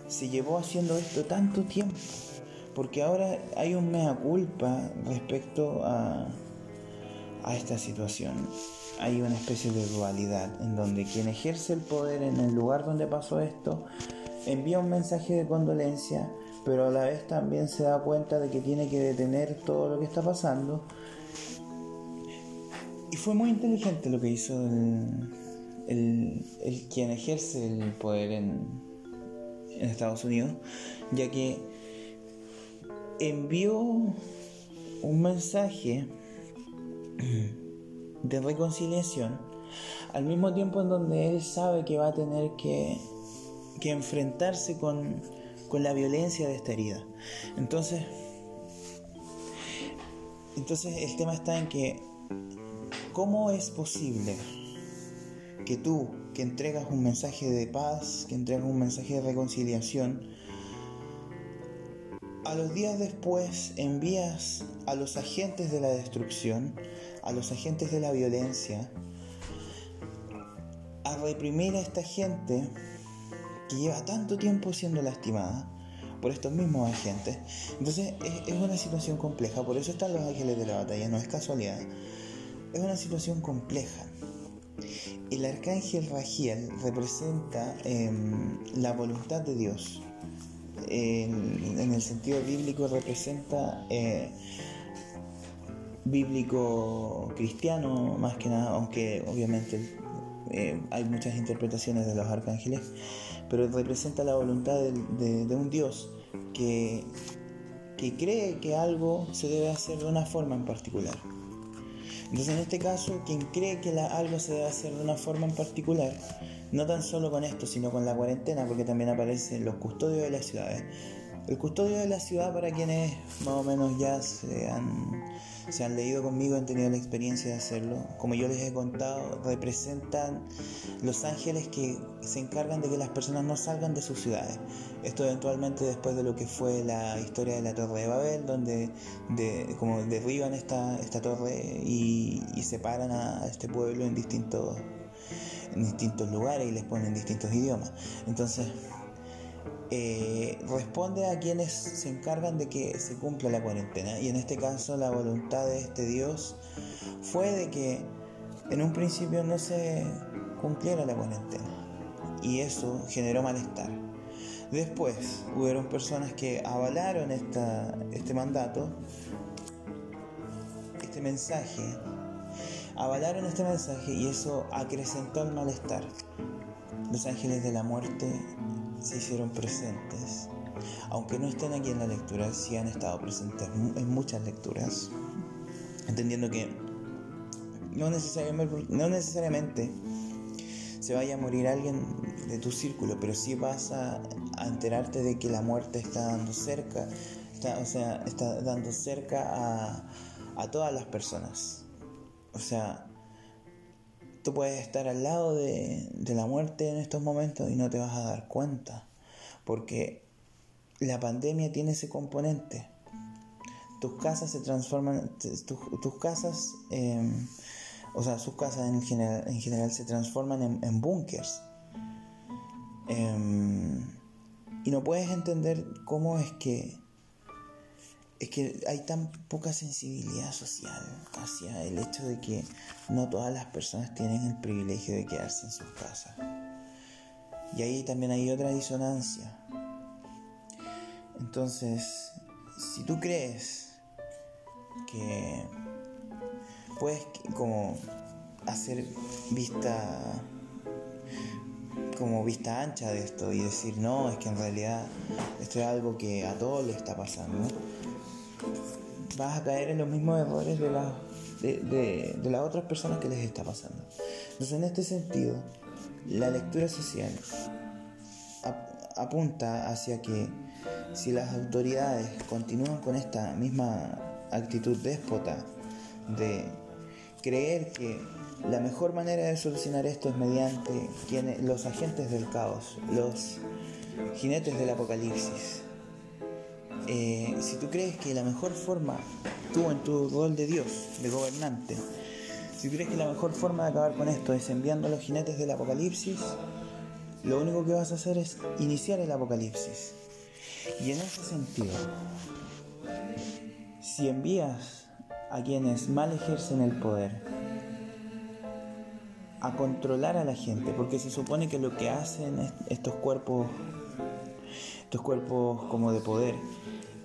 se llevó haciendo esto tanto tiempo porque ahora hay un mea culpa respecto a, a esta situación. Hay una especie de dualidad en donde quien ejerce el poder en el lugar donde pasó esto envía un mensaje de condolencia, pero a la vez también se da cuenta de que tiene que detener todo lo que está pasando. Y fue muy inteligente lo que hizo el, el, quien ejerce el poder en, en Estados Unidos, ya que envió un mensaje de reconciliación al mismo tiempo en donde él sabe que va a tener que, que enfrentarse con, con la violencia de esta herida. Entonces, entonces el tema está en que, ¿cómo es posible que tú, que entregas un mensaje de paz, que entregas un mensaje de reconciliación, a los días después envías a los agentes de la destrucción, a los agentes de la violencia, a reprimir a esta gente que lleva tanto tiempo siendo lastimada por estos mismos agentes. Entonces es, una situación compleja, por eso están los ángeles de la batalla, no es casualidad. Es una situación compleja. El arcángel Ragiel representa em, la voluntad de Dios en, el sentido bíblico representa eh, bíblico cristiano más que nada, aunque obviamente eh, hay muchas interpretaciones de los arcángeles, pero representa la voluntad de, un Dios que, que cree que algo se debe hacer de una forma en particular. Entonces en este caso, quien cree que algo se debe hacer de una forma en particular, no tan solo con esto, sino con la cuarentena, porque también aparecen los custodios de las ciudades. El custodio de la ciudad, para quienes más o menos ya se han, se han leído conmigo, han tenido la experiencia de hacerlo, como yo les he contado, representan los ángeles que se encargan de que las personas no salgan de sus ciudades. Esto eventualmente después de lo que fue la historia de la Torre de Babel, donde de, como derriban esta, esta torre y, y separan a este pueblo en distintos en distintos lugares y les ponen distintos idiomas. Entonces, eh, responde a quienes se encargan de que se cumpla la cuarentena. Y en este caso la voluntad de este Dios fue de que en un principio no se cumpliera la cuarentena. Y eso generó malestar. Después hubieron personas que avalaron este mandato, este mensaje, avalaron este mensaje y eso acrecentó el malestar. Los ángeles de la muerte se hicieron presentes, aunque no estén aquí en la lectura, sí han estado presentes en muchas lecturas, entendiendo que no necesariamente, se vaya a morir alguien de tu círculo, pero sí vas a, enterarte de que la muerte está dando cerca, o sea, está dando cerca a, a todas las personas. O sea, tú puedes estar al lado de, la muerte en estos momentos y no te vas a dar cuenta. Porque la pandemia tiene ese componente. Tus casas se transforman, tus, casas, em, o sea, sus casas en general, en general se transforman en, en búnkers. Em, y no puedes entender cómo es que es que hay tan poca sensibilidad social hacia el hecho de que no todas las personas tienen el privilegio de quedarse en sus casas. Y ahí también hay otra disonancia. Entonces, si tú crees que puedes como hacer vista como vista ancha de esto y decir no, es que en realidad esto es algo que a todos le está pasando, vas a caer en los mismos errores de, la, de, de las otras personas que les está pasando. Entonces en este sentido, la lectura social apunta hacia que si las autoridades continúan con esta misma actitud déspota de creer que la mejor manera de solucionar esto es mediante quienes, los agentes del caos, los jinetes del apocalipsis. Eh, si tú crees que la mejor forma, tú en tu rol de Dios, de gobernante, si crees que la mejor forma de acabar con esto es enviando a los jinetes del apocalipsis, lo único que vas a hacer es iniciar el apocalipsis. Y en ese sentido, si envías a quienes mal ejercen el poder a controlar a la gente, porque se supone que lo que hacen estos cuerpos, estos cuerpos como de poder,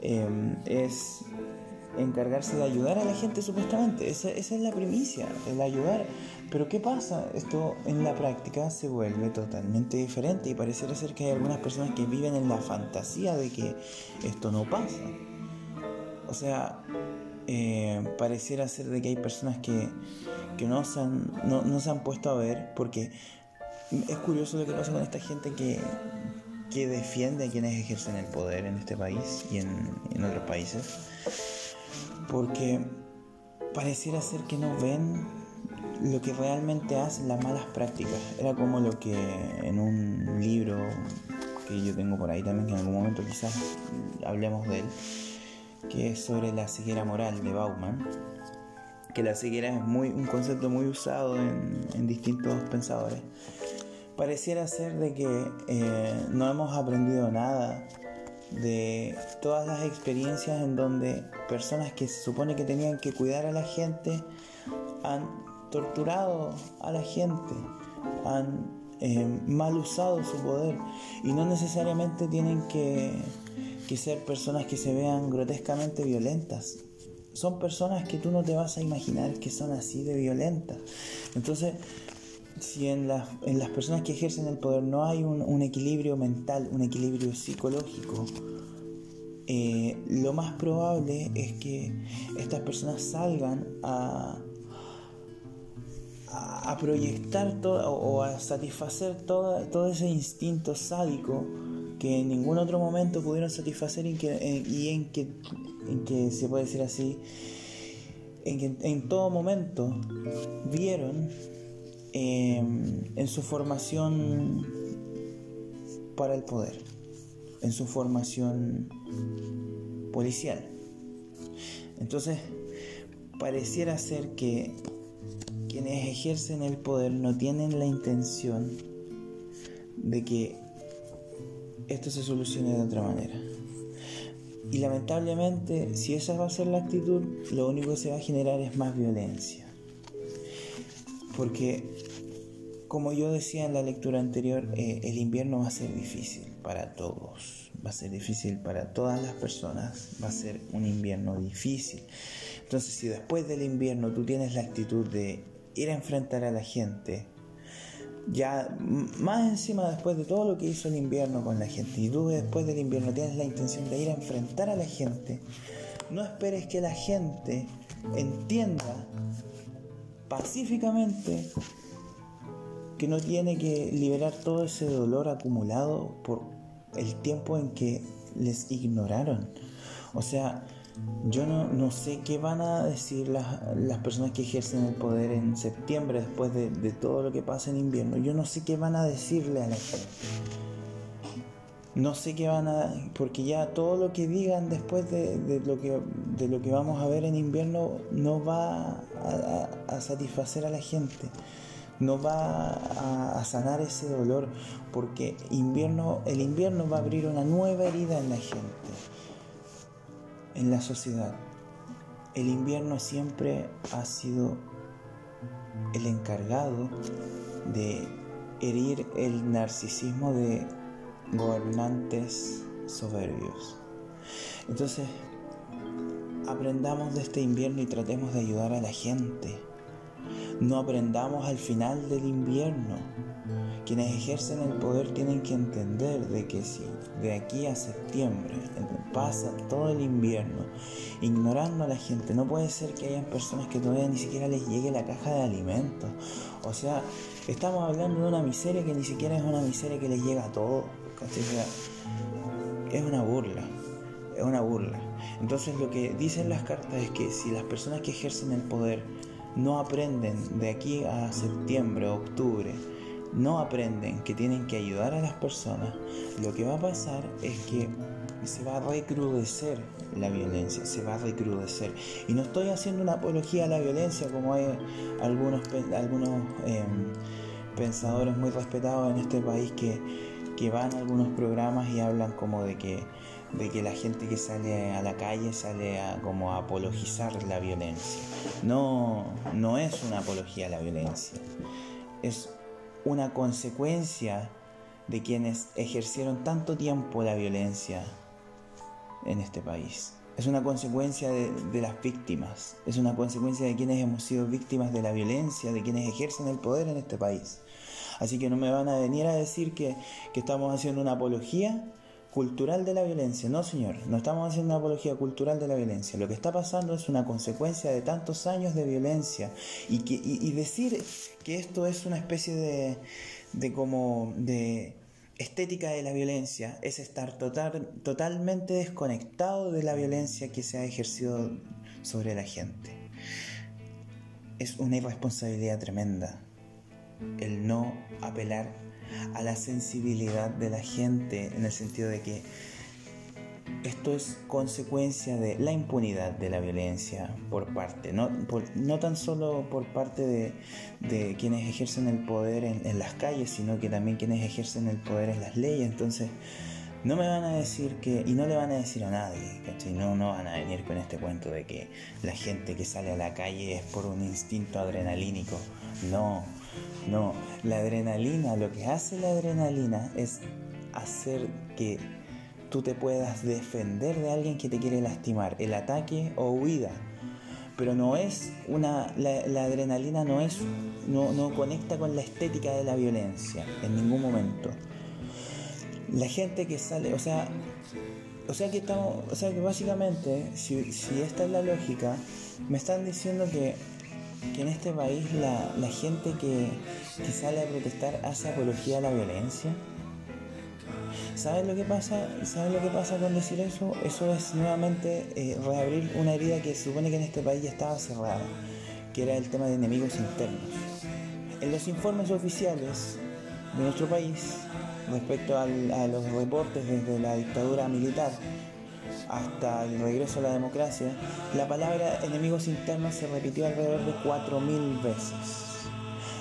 em, es encargarse de ayudar a la gente supuestamente. Esa, es la primicia, el ayudar. Pero ¿qué pasa? Esto en la práctica se vuelve totalmente diferente y pareciera ser que hay algunas personas que viven en la fantasía de que esto no pasa. O sea, eh, pareciera ser de que hay personas que, no, se han, no, se han puesto a ver porque es curioso lo que pasa con esta gente que, que defiende a quienes ejercen el poder en este país y en, en otros países porque pareciera ser que no ven lo que realmente hacen las malas prácticas. Era como lo que en un libro que yo tengo por ahí también, que en algún momento quizás hablemos de él, que es sobre la ceguera moral de Bauman, que la ceguera es muy, un concepto muy usado en, distintos pensadores. Pareciera ser de que eh, no hemos aprendido nada de todas las experiencias en donde personas que se supone que tenían que cuidar a la gente han torturado a la gente, han eh, mal usado su poder y no necesariamente tienen que, que ser personas que se vean grotescamente violentas. Son personas que tú no te vas a imaginar que son así de violentas. Entonces, si en, en las personas que ejercen el poder no hay un, equilibrio mental, un equilibrio psicológico, eh, lo más probable es que estas personas salgan a, a, proyectar todo, o a satisfacer todo, todo ese instinto sádico que en ningún otro momento pudieron satisfacer y, que, eh, y en, que, en que se puede decir así, en que en todo momento vieron Em, en su formación para el poder, en su formación policial. Entonces, pareciera ser que quienes ejercen el poder no tienen la intención de que esto se solucione de otra manera. Y lamentablemente, si esa va a ser la actitud, lo único que se va a generar es más violencia. Porque como yo decía en la lectura anterior, eh, el invierno va a ser difícil para todos, va a ser difícil para todas las personas, va a ser un invierno difícil. Entonces, si después del invierno tú tienes la actitud de ir a enfrentar a la gente, ya más encima después de todo lo que hizo el invierno con la gente, y tú después del invierno tienes la intención de ir a enfrentar a la gente, no esperes que la gente entienda pacíficamente que no tiene que liberar todo ese dolor acumulado por el tiempo en que les ignoraron. O sea, yo no, sé qué van a decir las, las, personas que ejercen el poder en septiembre después de, de, todo lo que pasa en invierno. Yo no sé qué van a decirle a la gente. No sé qué van a porque ya todo lo que digan después de, lo que de lo que vamos a ver en invierno no va a, satisfacer a la gente no va a, a, sanar ese dolor porque invierno el invierno va a abrir una nueva herida en la gente en la sociedad. El invierno siempre ha sido el encargado de herir el narcisismo de gobernantes soberbios. Entonces, aprendamos de este invierno y tratemos de ayudar a la gente. No aprendamos al final del invierno. Quienes ejercen el poder tienen que entender de que si de aquí a septiembre pasa todo el invierno ignorando a la gente, no puede ser que hayan personas que todavía ni siquiera les llegue la caja de alimentos. O sea, estamos hablando de una miseria que ni siquiera es una miseria que les llega a todos es una burla, es una burla. Entonces lo que dicen las cartas es que si las personas que ejercen el poder no aprenden de aquí a septiembre, octubre, no aprenden que tienen que ayudar a las personas, lo que va a pasar es que se va a recrudecer la violencia, se va a recrudecer. Y no estoy haciendo una apología a la violencia como hay algunos, algunos em, pensadores muy respetados en este país que que van a algunos programas y hablan como de que, de que la gente que sale a la calle sale a como a apologizar la violencia. No, no es una apología a la violencia, es una consecuencia de quienes ejercieron tanto tiempo la violencia en este país. Es una consecuencia de, de, las víctimas, es una consecuencia de quienes hemos sido víctimas de la violencia, de quienes ejercen el poder en este país. Así que no me van a venir a decir que, estamos haciendo una apología cultural de la violencia. No, señor, no estamos haciendo una apología cultural de la violencia. Lo que está pasando es una consecuencia de tantos años de violencia. Y, que, decir que esto es una especie de, de como de estética de la violencia es estar total, totalmente desconectado de la violencia que se ha ejercido sobre la gente. Es una irresponsabilidad tremenda el no apelar a la sensibilidad de la gente en el sentido de que esto es consecuencia de la impunidad de la violencia por parte, no, no tan solo por parte de, quienes ejercen el poder en, las calles, sino que también quienes ejercen el poder en las leyes. Entonces, no me van a decir que, y no le van a decir a nadie, ¿cachai? No, no van a venir con este cuento de que la gente que sale a la calle es por un instinto adrenalínico. No, no, la adrenalina, lo que hace la adrenalina es hacer que tú te puedas defender de alguien que te quiere lastimar, el ataque o huida. Pero no es una, la, adrenalina no es, no, no conecta con la estética de la violencia en ningún momento. La gente que sale, o sea, o sea que estamos, o sea que básicamente, si, si esta es la lógica, me están diciendo que que en este país la, gente que, sale a protestar hace apología a la violencia? ¿Sabes lo que pasa? ¿Sabes lo que pasa con decir eso? Eso es nuevamente eh, reabrir una herida que se supone que en este país ya estaba cerrada, que era el tema de enemigos internos. En los informes oficiales de nuestro país, respecto a los reportes desde la dictadura militar, hasta el regreso a la democracia, la palabra enemigos internos se repitió alrededor de 4.000 veces.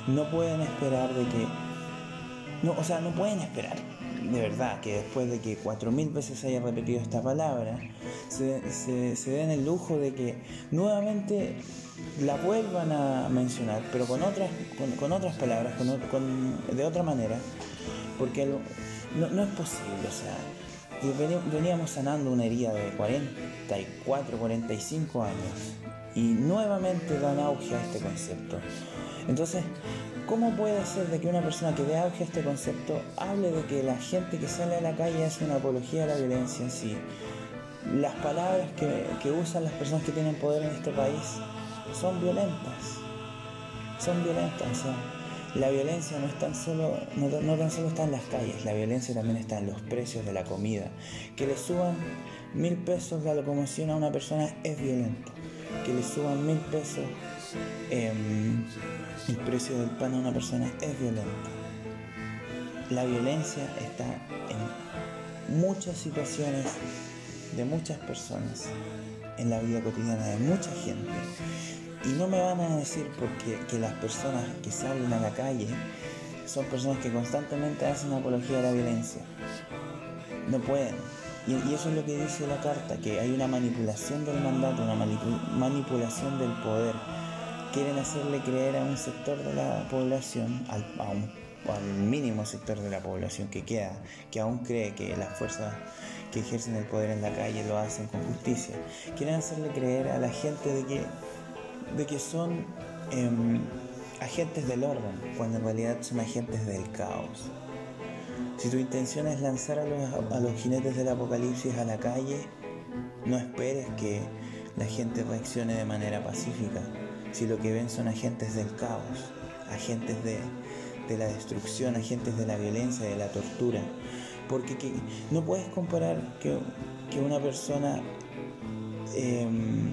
No pueden esperar de que... No, o sea, no pueden esperar, de verdad, que después de que 4.000 veces se haya repetido esta palabra, se, se, den el lujo de que nuevamente la vuelvan a mencionar, pero con otras, con, otras palabras, con, de otra manera, porque no, no es posible, o sea, veníamos sanando una herida de 44, 45 años y nuevamente dan auge a este concepto. Entonces, ¿cómo puede ser de que una persona que dé auge a este concepto hable de que la gente que sale a la calle hace una apología a la violencia si las palabras que usan las personas que tienen poder en este país son violentas? Son violentas, o sea, la violencia no, es tan solo, no, tan solo está en las calles, la violencia también está en los precios de la comida. Que le suban mil pesos la locomoción a una persona es violento. Que le suban mil pesos em, el precio del pan a una persona es violento. La violencia está muchas situaciones de muchas personas en la vida cotidiana de mucha gente. Y no me van a decir porque que las personas que salen a la calle son personas que constantemente hacen apología de la violencia. No pueden. Y, eso es lo que dice la carta, que hay una manipulación del mandato, una manipulación del poder. Quieren hacerle creer a un sector de la población, al, al mínimo sector de la población que queda, que aún cree que las fuerzas que ejercen el poder en la calle lo hacen con justicia. Quieren hacerle creer a la gente de que, de que son em, agentes del orden, cuando en realidad son agentes del caos. Si tu intención es lanzar a los, a los jinetes del apocalipsis a la calle, no esperes que la gente reaccione de manera pacífica. Si lo que ven son agentes del caos, agentes de, de la destrucción, agentes de la violencia, de la tortura, porque no puedes comparar que, una persona em,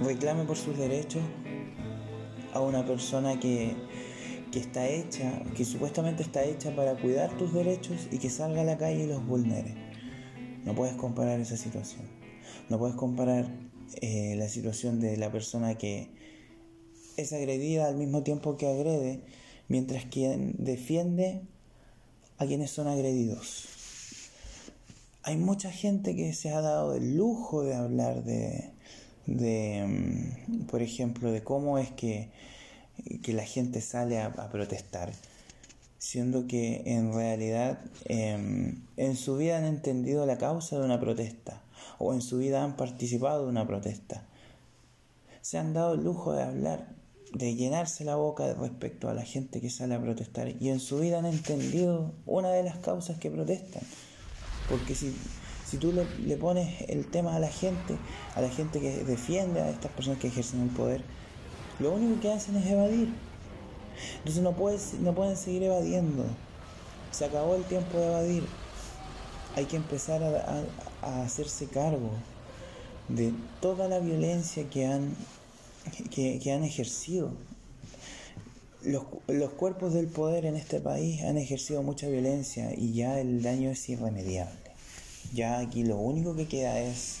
reclame por sus derechos a una persona que, que está hecha, que supuestamente está hecha para cuidar tus derechos y que salga a la calle y los vulnere. No puedes comparar esa situación. No puedes comparar eh, la situación de la persona que es agredida al mismo tiempo que agrede, mientras quien defiende a quienes son agredidos hay mucha gente que se ha dado el lujo de hablar de, mm, por ejemplo, de cómo es que, la gente sale a, protestar, siendo que en realidad em, en su vida han entendido la causa de una protesta o en su vida han participado de una protesta. Se han dado el lujo de hablar, de llenarse la boca respecto a la gente que sale a protestar y en su vida han entendido una de las causas que protestan. Porque si, si tú le, pones el tema a la gente, a la gente que defiende a estas personas que ejercen el poder, lo único que hacen es evadir. Entonces no, no pueden seguir evadiendo. Se acabó el tiempo de evadir. Hay que empezar a, hacerse cargo de toda la violencia que han, que han ejercido. Los, los, cuerpos del poder en este país han ejercido mucha violencia y ya el daño es irremediable. Ya aquí lo único que queda es,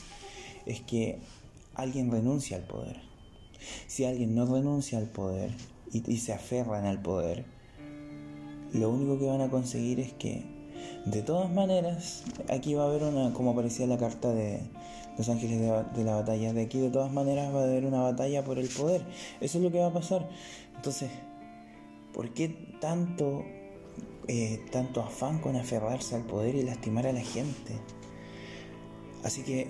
es que alguien renuncia al poder. Si alguien no renuncia al poder y, se aferran al poder, lo único que van a conseguir es que, de todas maneras, aquí va a haber una, como aparecía la carta de Los Ángeles de, la Batalla, de aquí de todas maneras va a haber una batalla por el poder. Eso es lo que va a pasar. Entonces, ¿por qué tanto, eh, tanto afán con aferrarse al poder y lastimar a la gente? Así que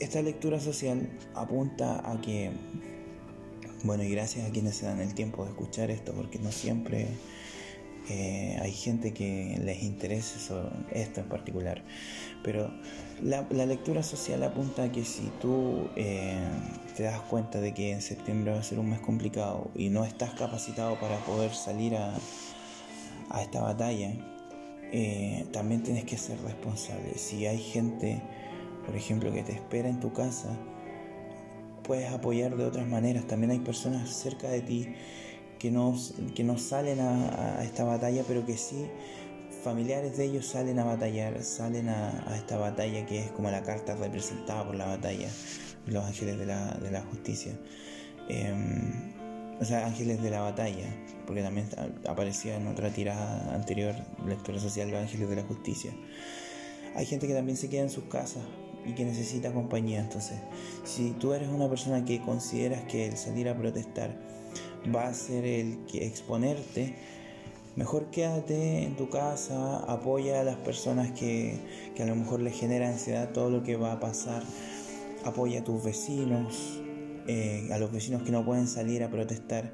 esta lectura social apunta a que, bueno, y gracias a quienes se dan el tiempo de escuchar esto, porque no siempre eh, hay gente que les interese esto en particular, pero la, lectura social apunta a que si tú eh, te das cuenta de que en septiembre va a ser un mes complicado y no estás capacitado para poder salir a, a esta batalla, eh, también tienes que ser responsable. Si hay gente por ejemplo, que te espera en tu casa, puedes apoyar de otras maneras. También hay personas cerca de ti que no, que no salen a, esta batalla, pero que sí, familiares de ellos salen a batallar, salen a, esta batalla que es como la carta representada por la batalla, los ángeles de la, de la justicia. Em, o sea, ángeles de la batalla, porque también aparecía en otra tirada anterior, lectura social, los ángeles de la justicia. Hay gente que también se queda en sus casas y que necesita compañía. Entonces, si tú eres una persona que consideras que el salir a protestar va a ser el que exponerte, mejor quédate en tu casa, apoya a las personas que, que a lo mejor les genera ansiedad todo lo que va a pasar, apoya a tus vecinos, eh, a los vecinos que no pueden salir a protestar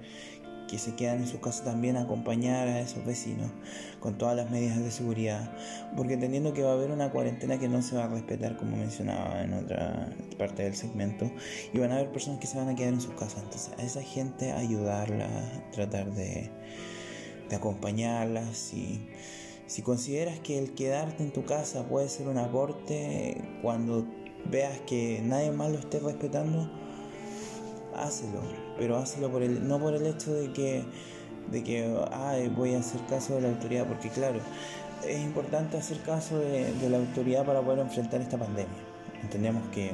que se quedan en su casa también a acompañar a esos vecinos con todas las medidas de seguridad, porque entendiendo que va a haber una cuarentena que no se va a respetar como mencionaba en otra parte del segmento, y van a haber personas que se van a quedar en sus casas, entonces a esa gente ayudarla, tratar de, de acompañarla, si, si consideras que el quedarte en tu casa puede ser un aporte cuando veas que nadie más lo esté respetando, hácelo, pero hazlo por el, no por el hecho de que, de que voy a hacer caso de la autoridad, porque claro, es importante hacer caso de, la autoridad para poder enfrentar esta pandemia. Entendemos que,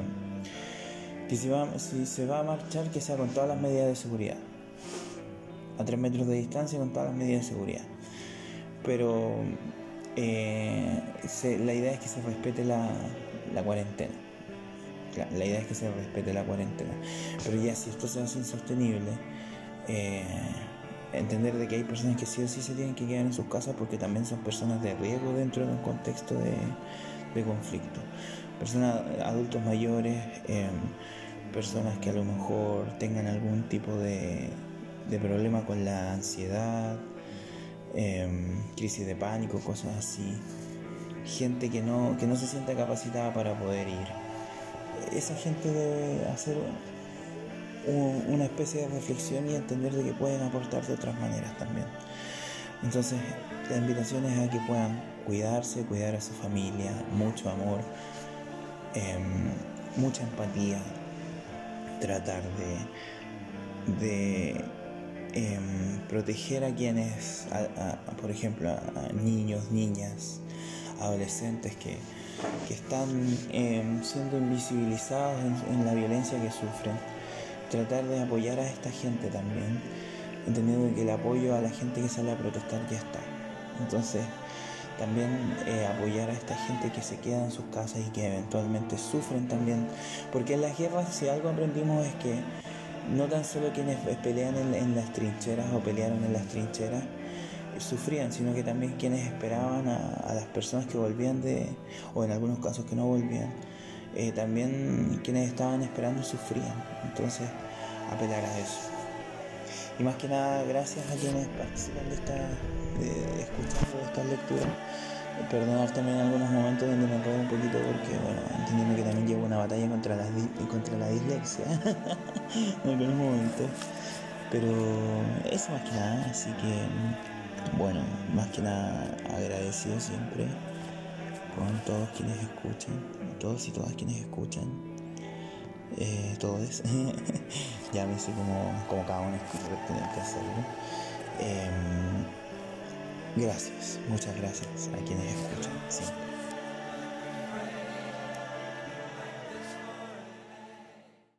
que si, si se va a marchar, que sea con todas las medidas de seguridad. A tres metros de distancia con todas las medidas de seguridad. Pero eh, la idea es que se respete la, cuarentena. La, idea es que se respete la cuarentena. Pero ya si esto se hace insostenible, eh, entender de que hay personas que sí o sí se tienen que quedar en sus casas porque también son personas de riesgo dentro de un contexto de, conflicto. Personas, adultos mayores, em, personas que a lo mejor tengan algún tipo de, problema con la ansiedad, em, crisis de pánico, cosas así. Gente que no, que no se sienta capacitada para poder ir. Esa gente debe hacer una especie de reflexión y entender de que pueden aportar de otras maneras también. Entonces, la invitación es a que puedan cuidarse, cuidar a su familia, mucho amor, em, mucha empatía, tratar de, em, proteger a quienes, por ejemplo, a, niños, niñas, adolescentes que, están em, siendo invisibilizados en la violencia que sufren tratar de apoyar a esta gente también, entendiendo que el apoyo a la gente que sale a protestar ya está. Entonces, también eh, apoyar a esta gente que se queda en sus casas y que eventualmente sufren también, porque en las guerras si algo aprendimos es que no tan solo quienes pelean en, las trincheras o pelearon en las trincheras sufrían, sino que también quienes esperaban a, las personas que volvían de, o en algunos casos que no volvían, eh, también quienes estaban esperando sufrían. Entonces, apelar a eso. Y más que nada, gracias a quienes participan de esta, de, escuchando estas. Perdonar también algunos momentos donde me enredo un poquito porque, bueno, entendiendo que también llevo una batalla contra la, contra la dislexia en algunos momentos. Pero eso más que nada, así que, bueno, más que nada agradecido siempre con todos quienes escuchan, todos y todas quienes escuchan, eh, todos, ya me sé como, como cada uno es pertinente hacerlo. Em, gracias, muchas gracias a quienes escuchan siempre.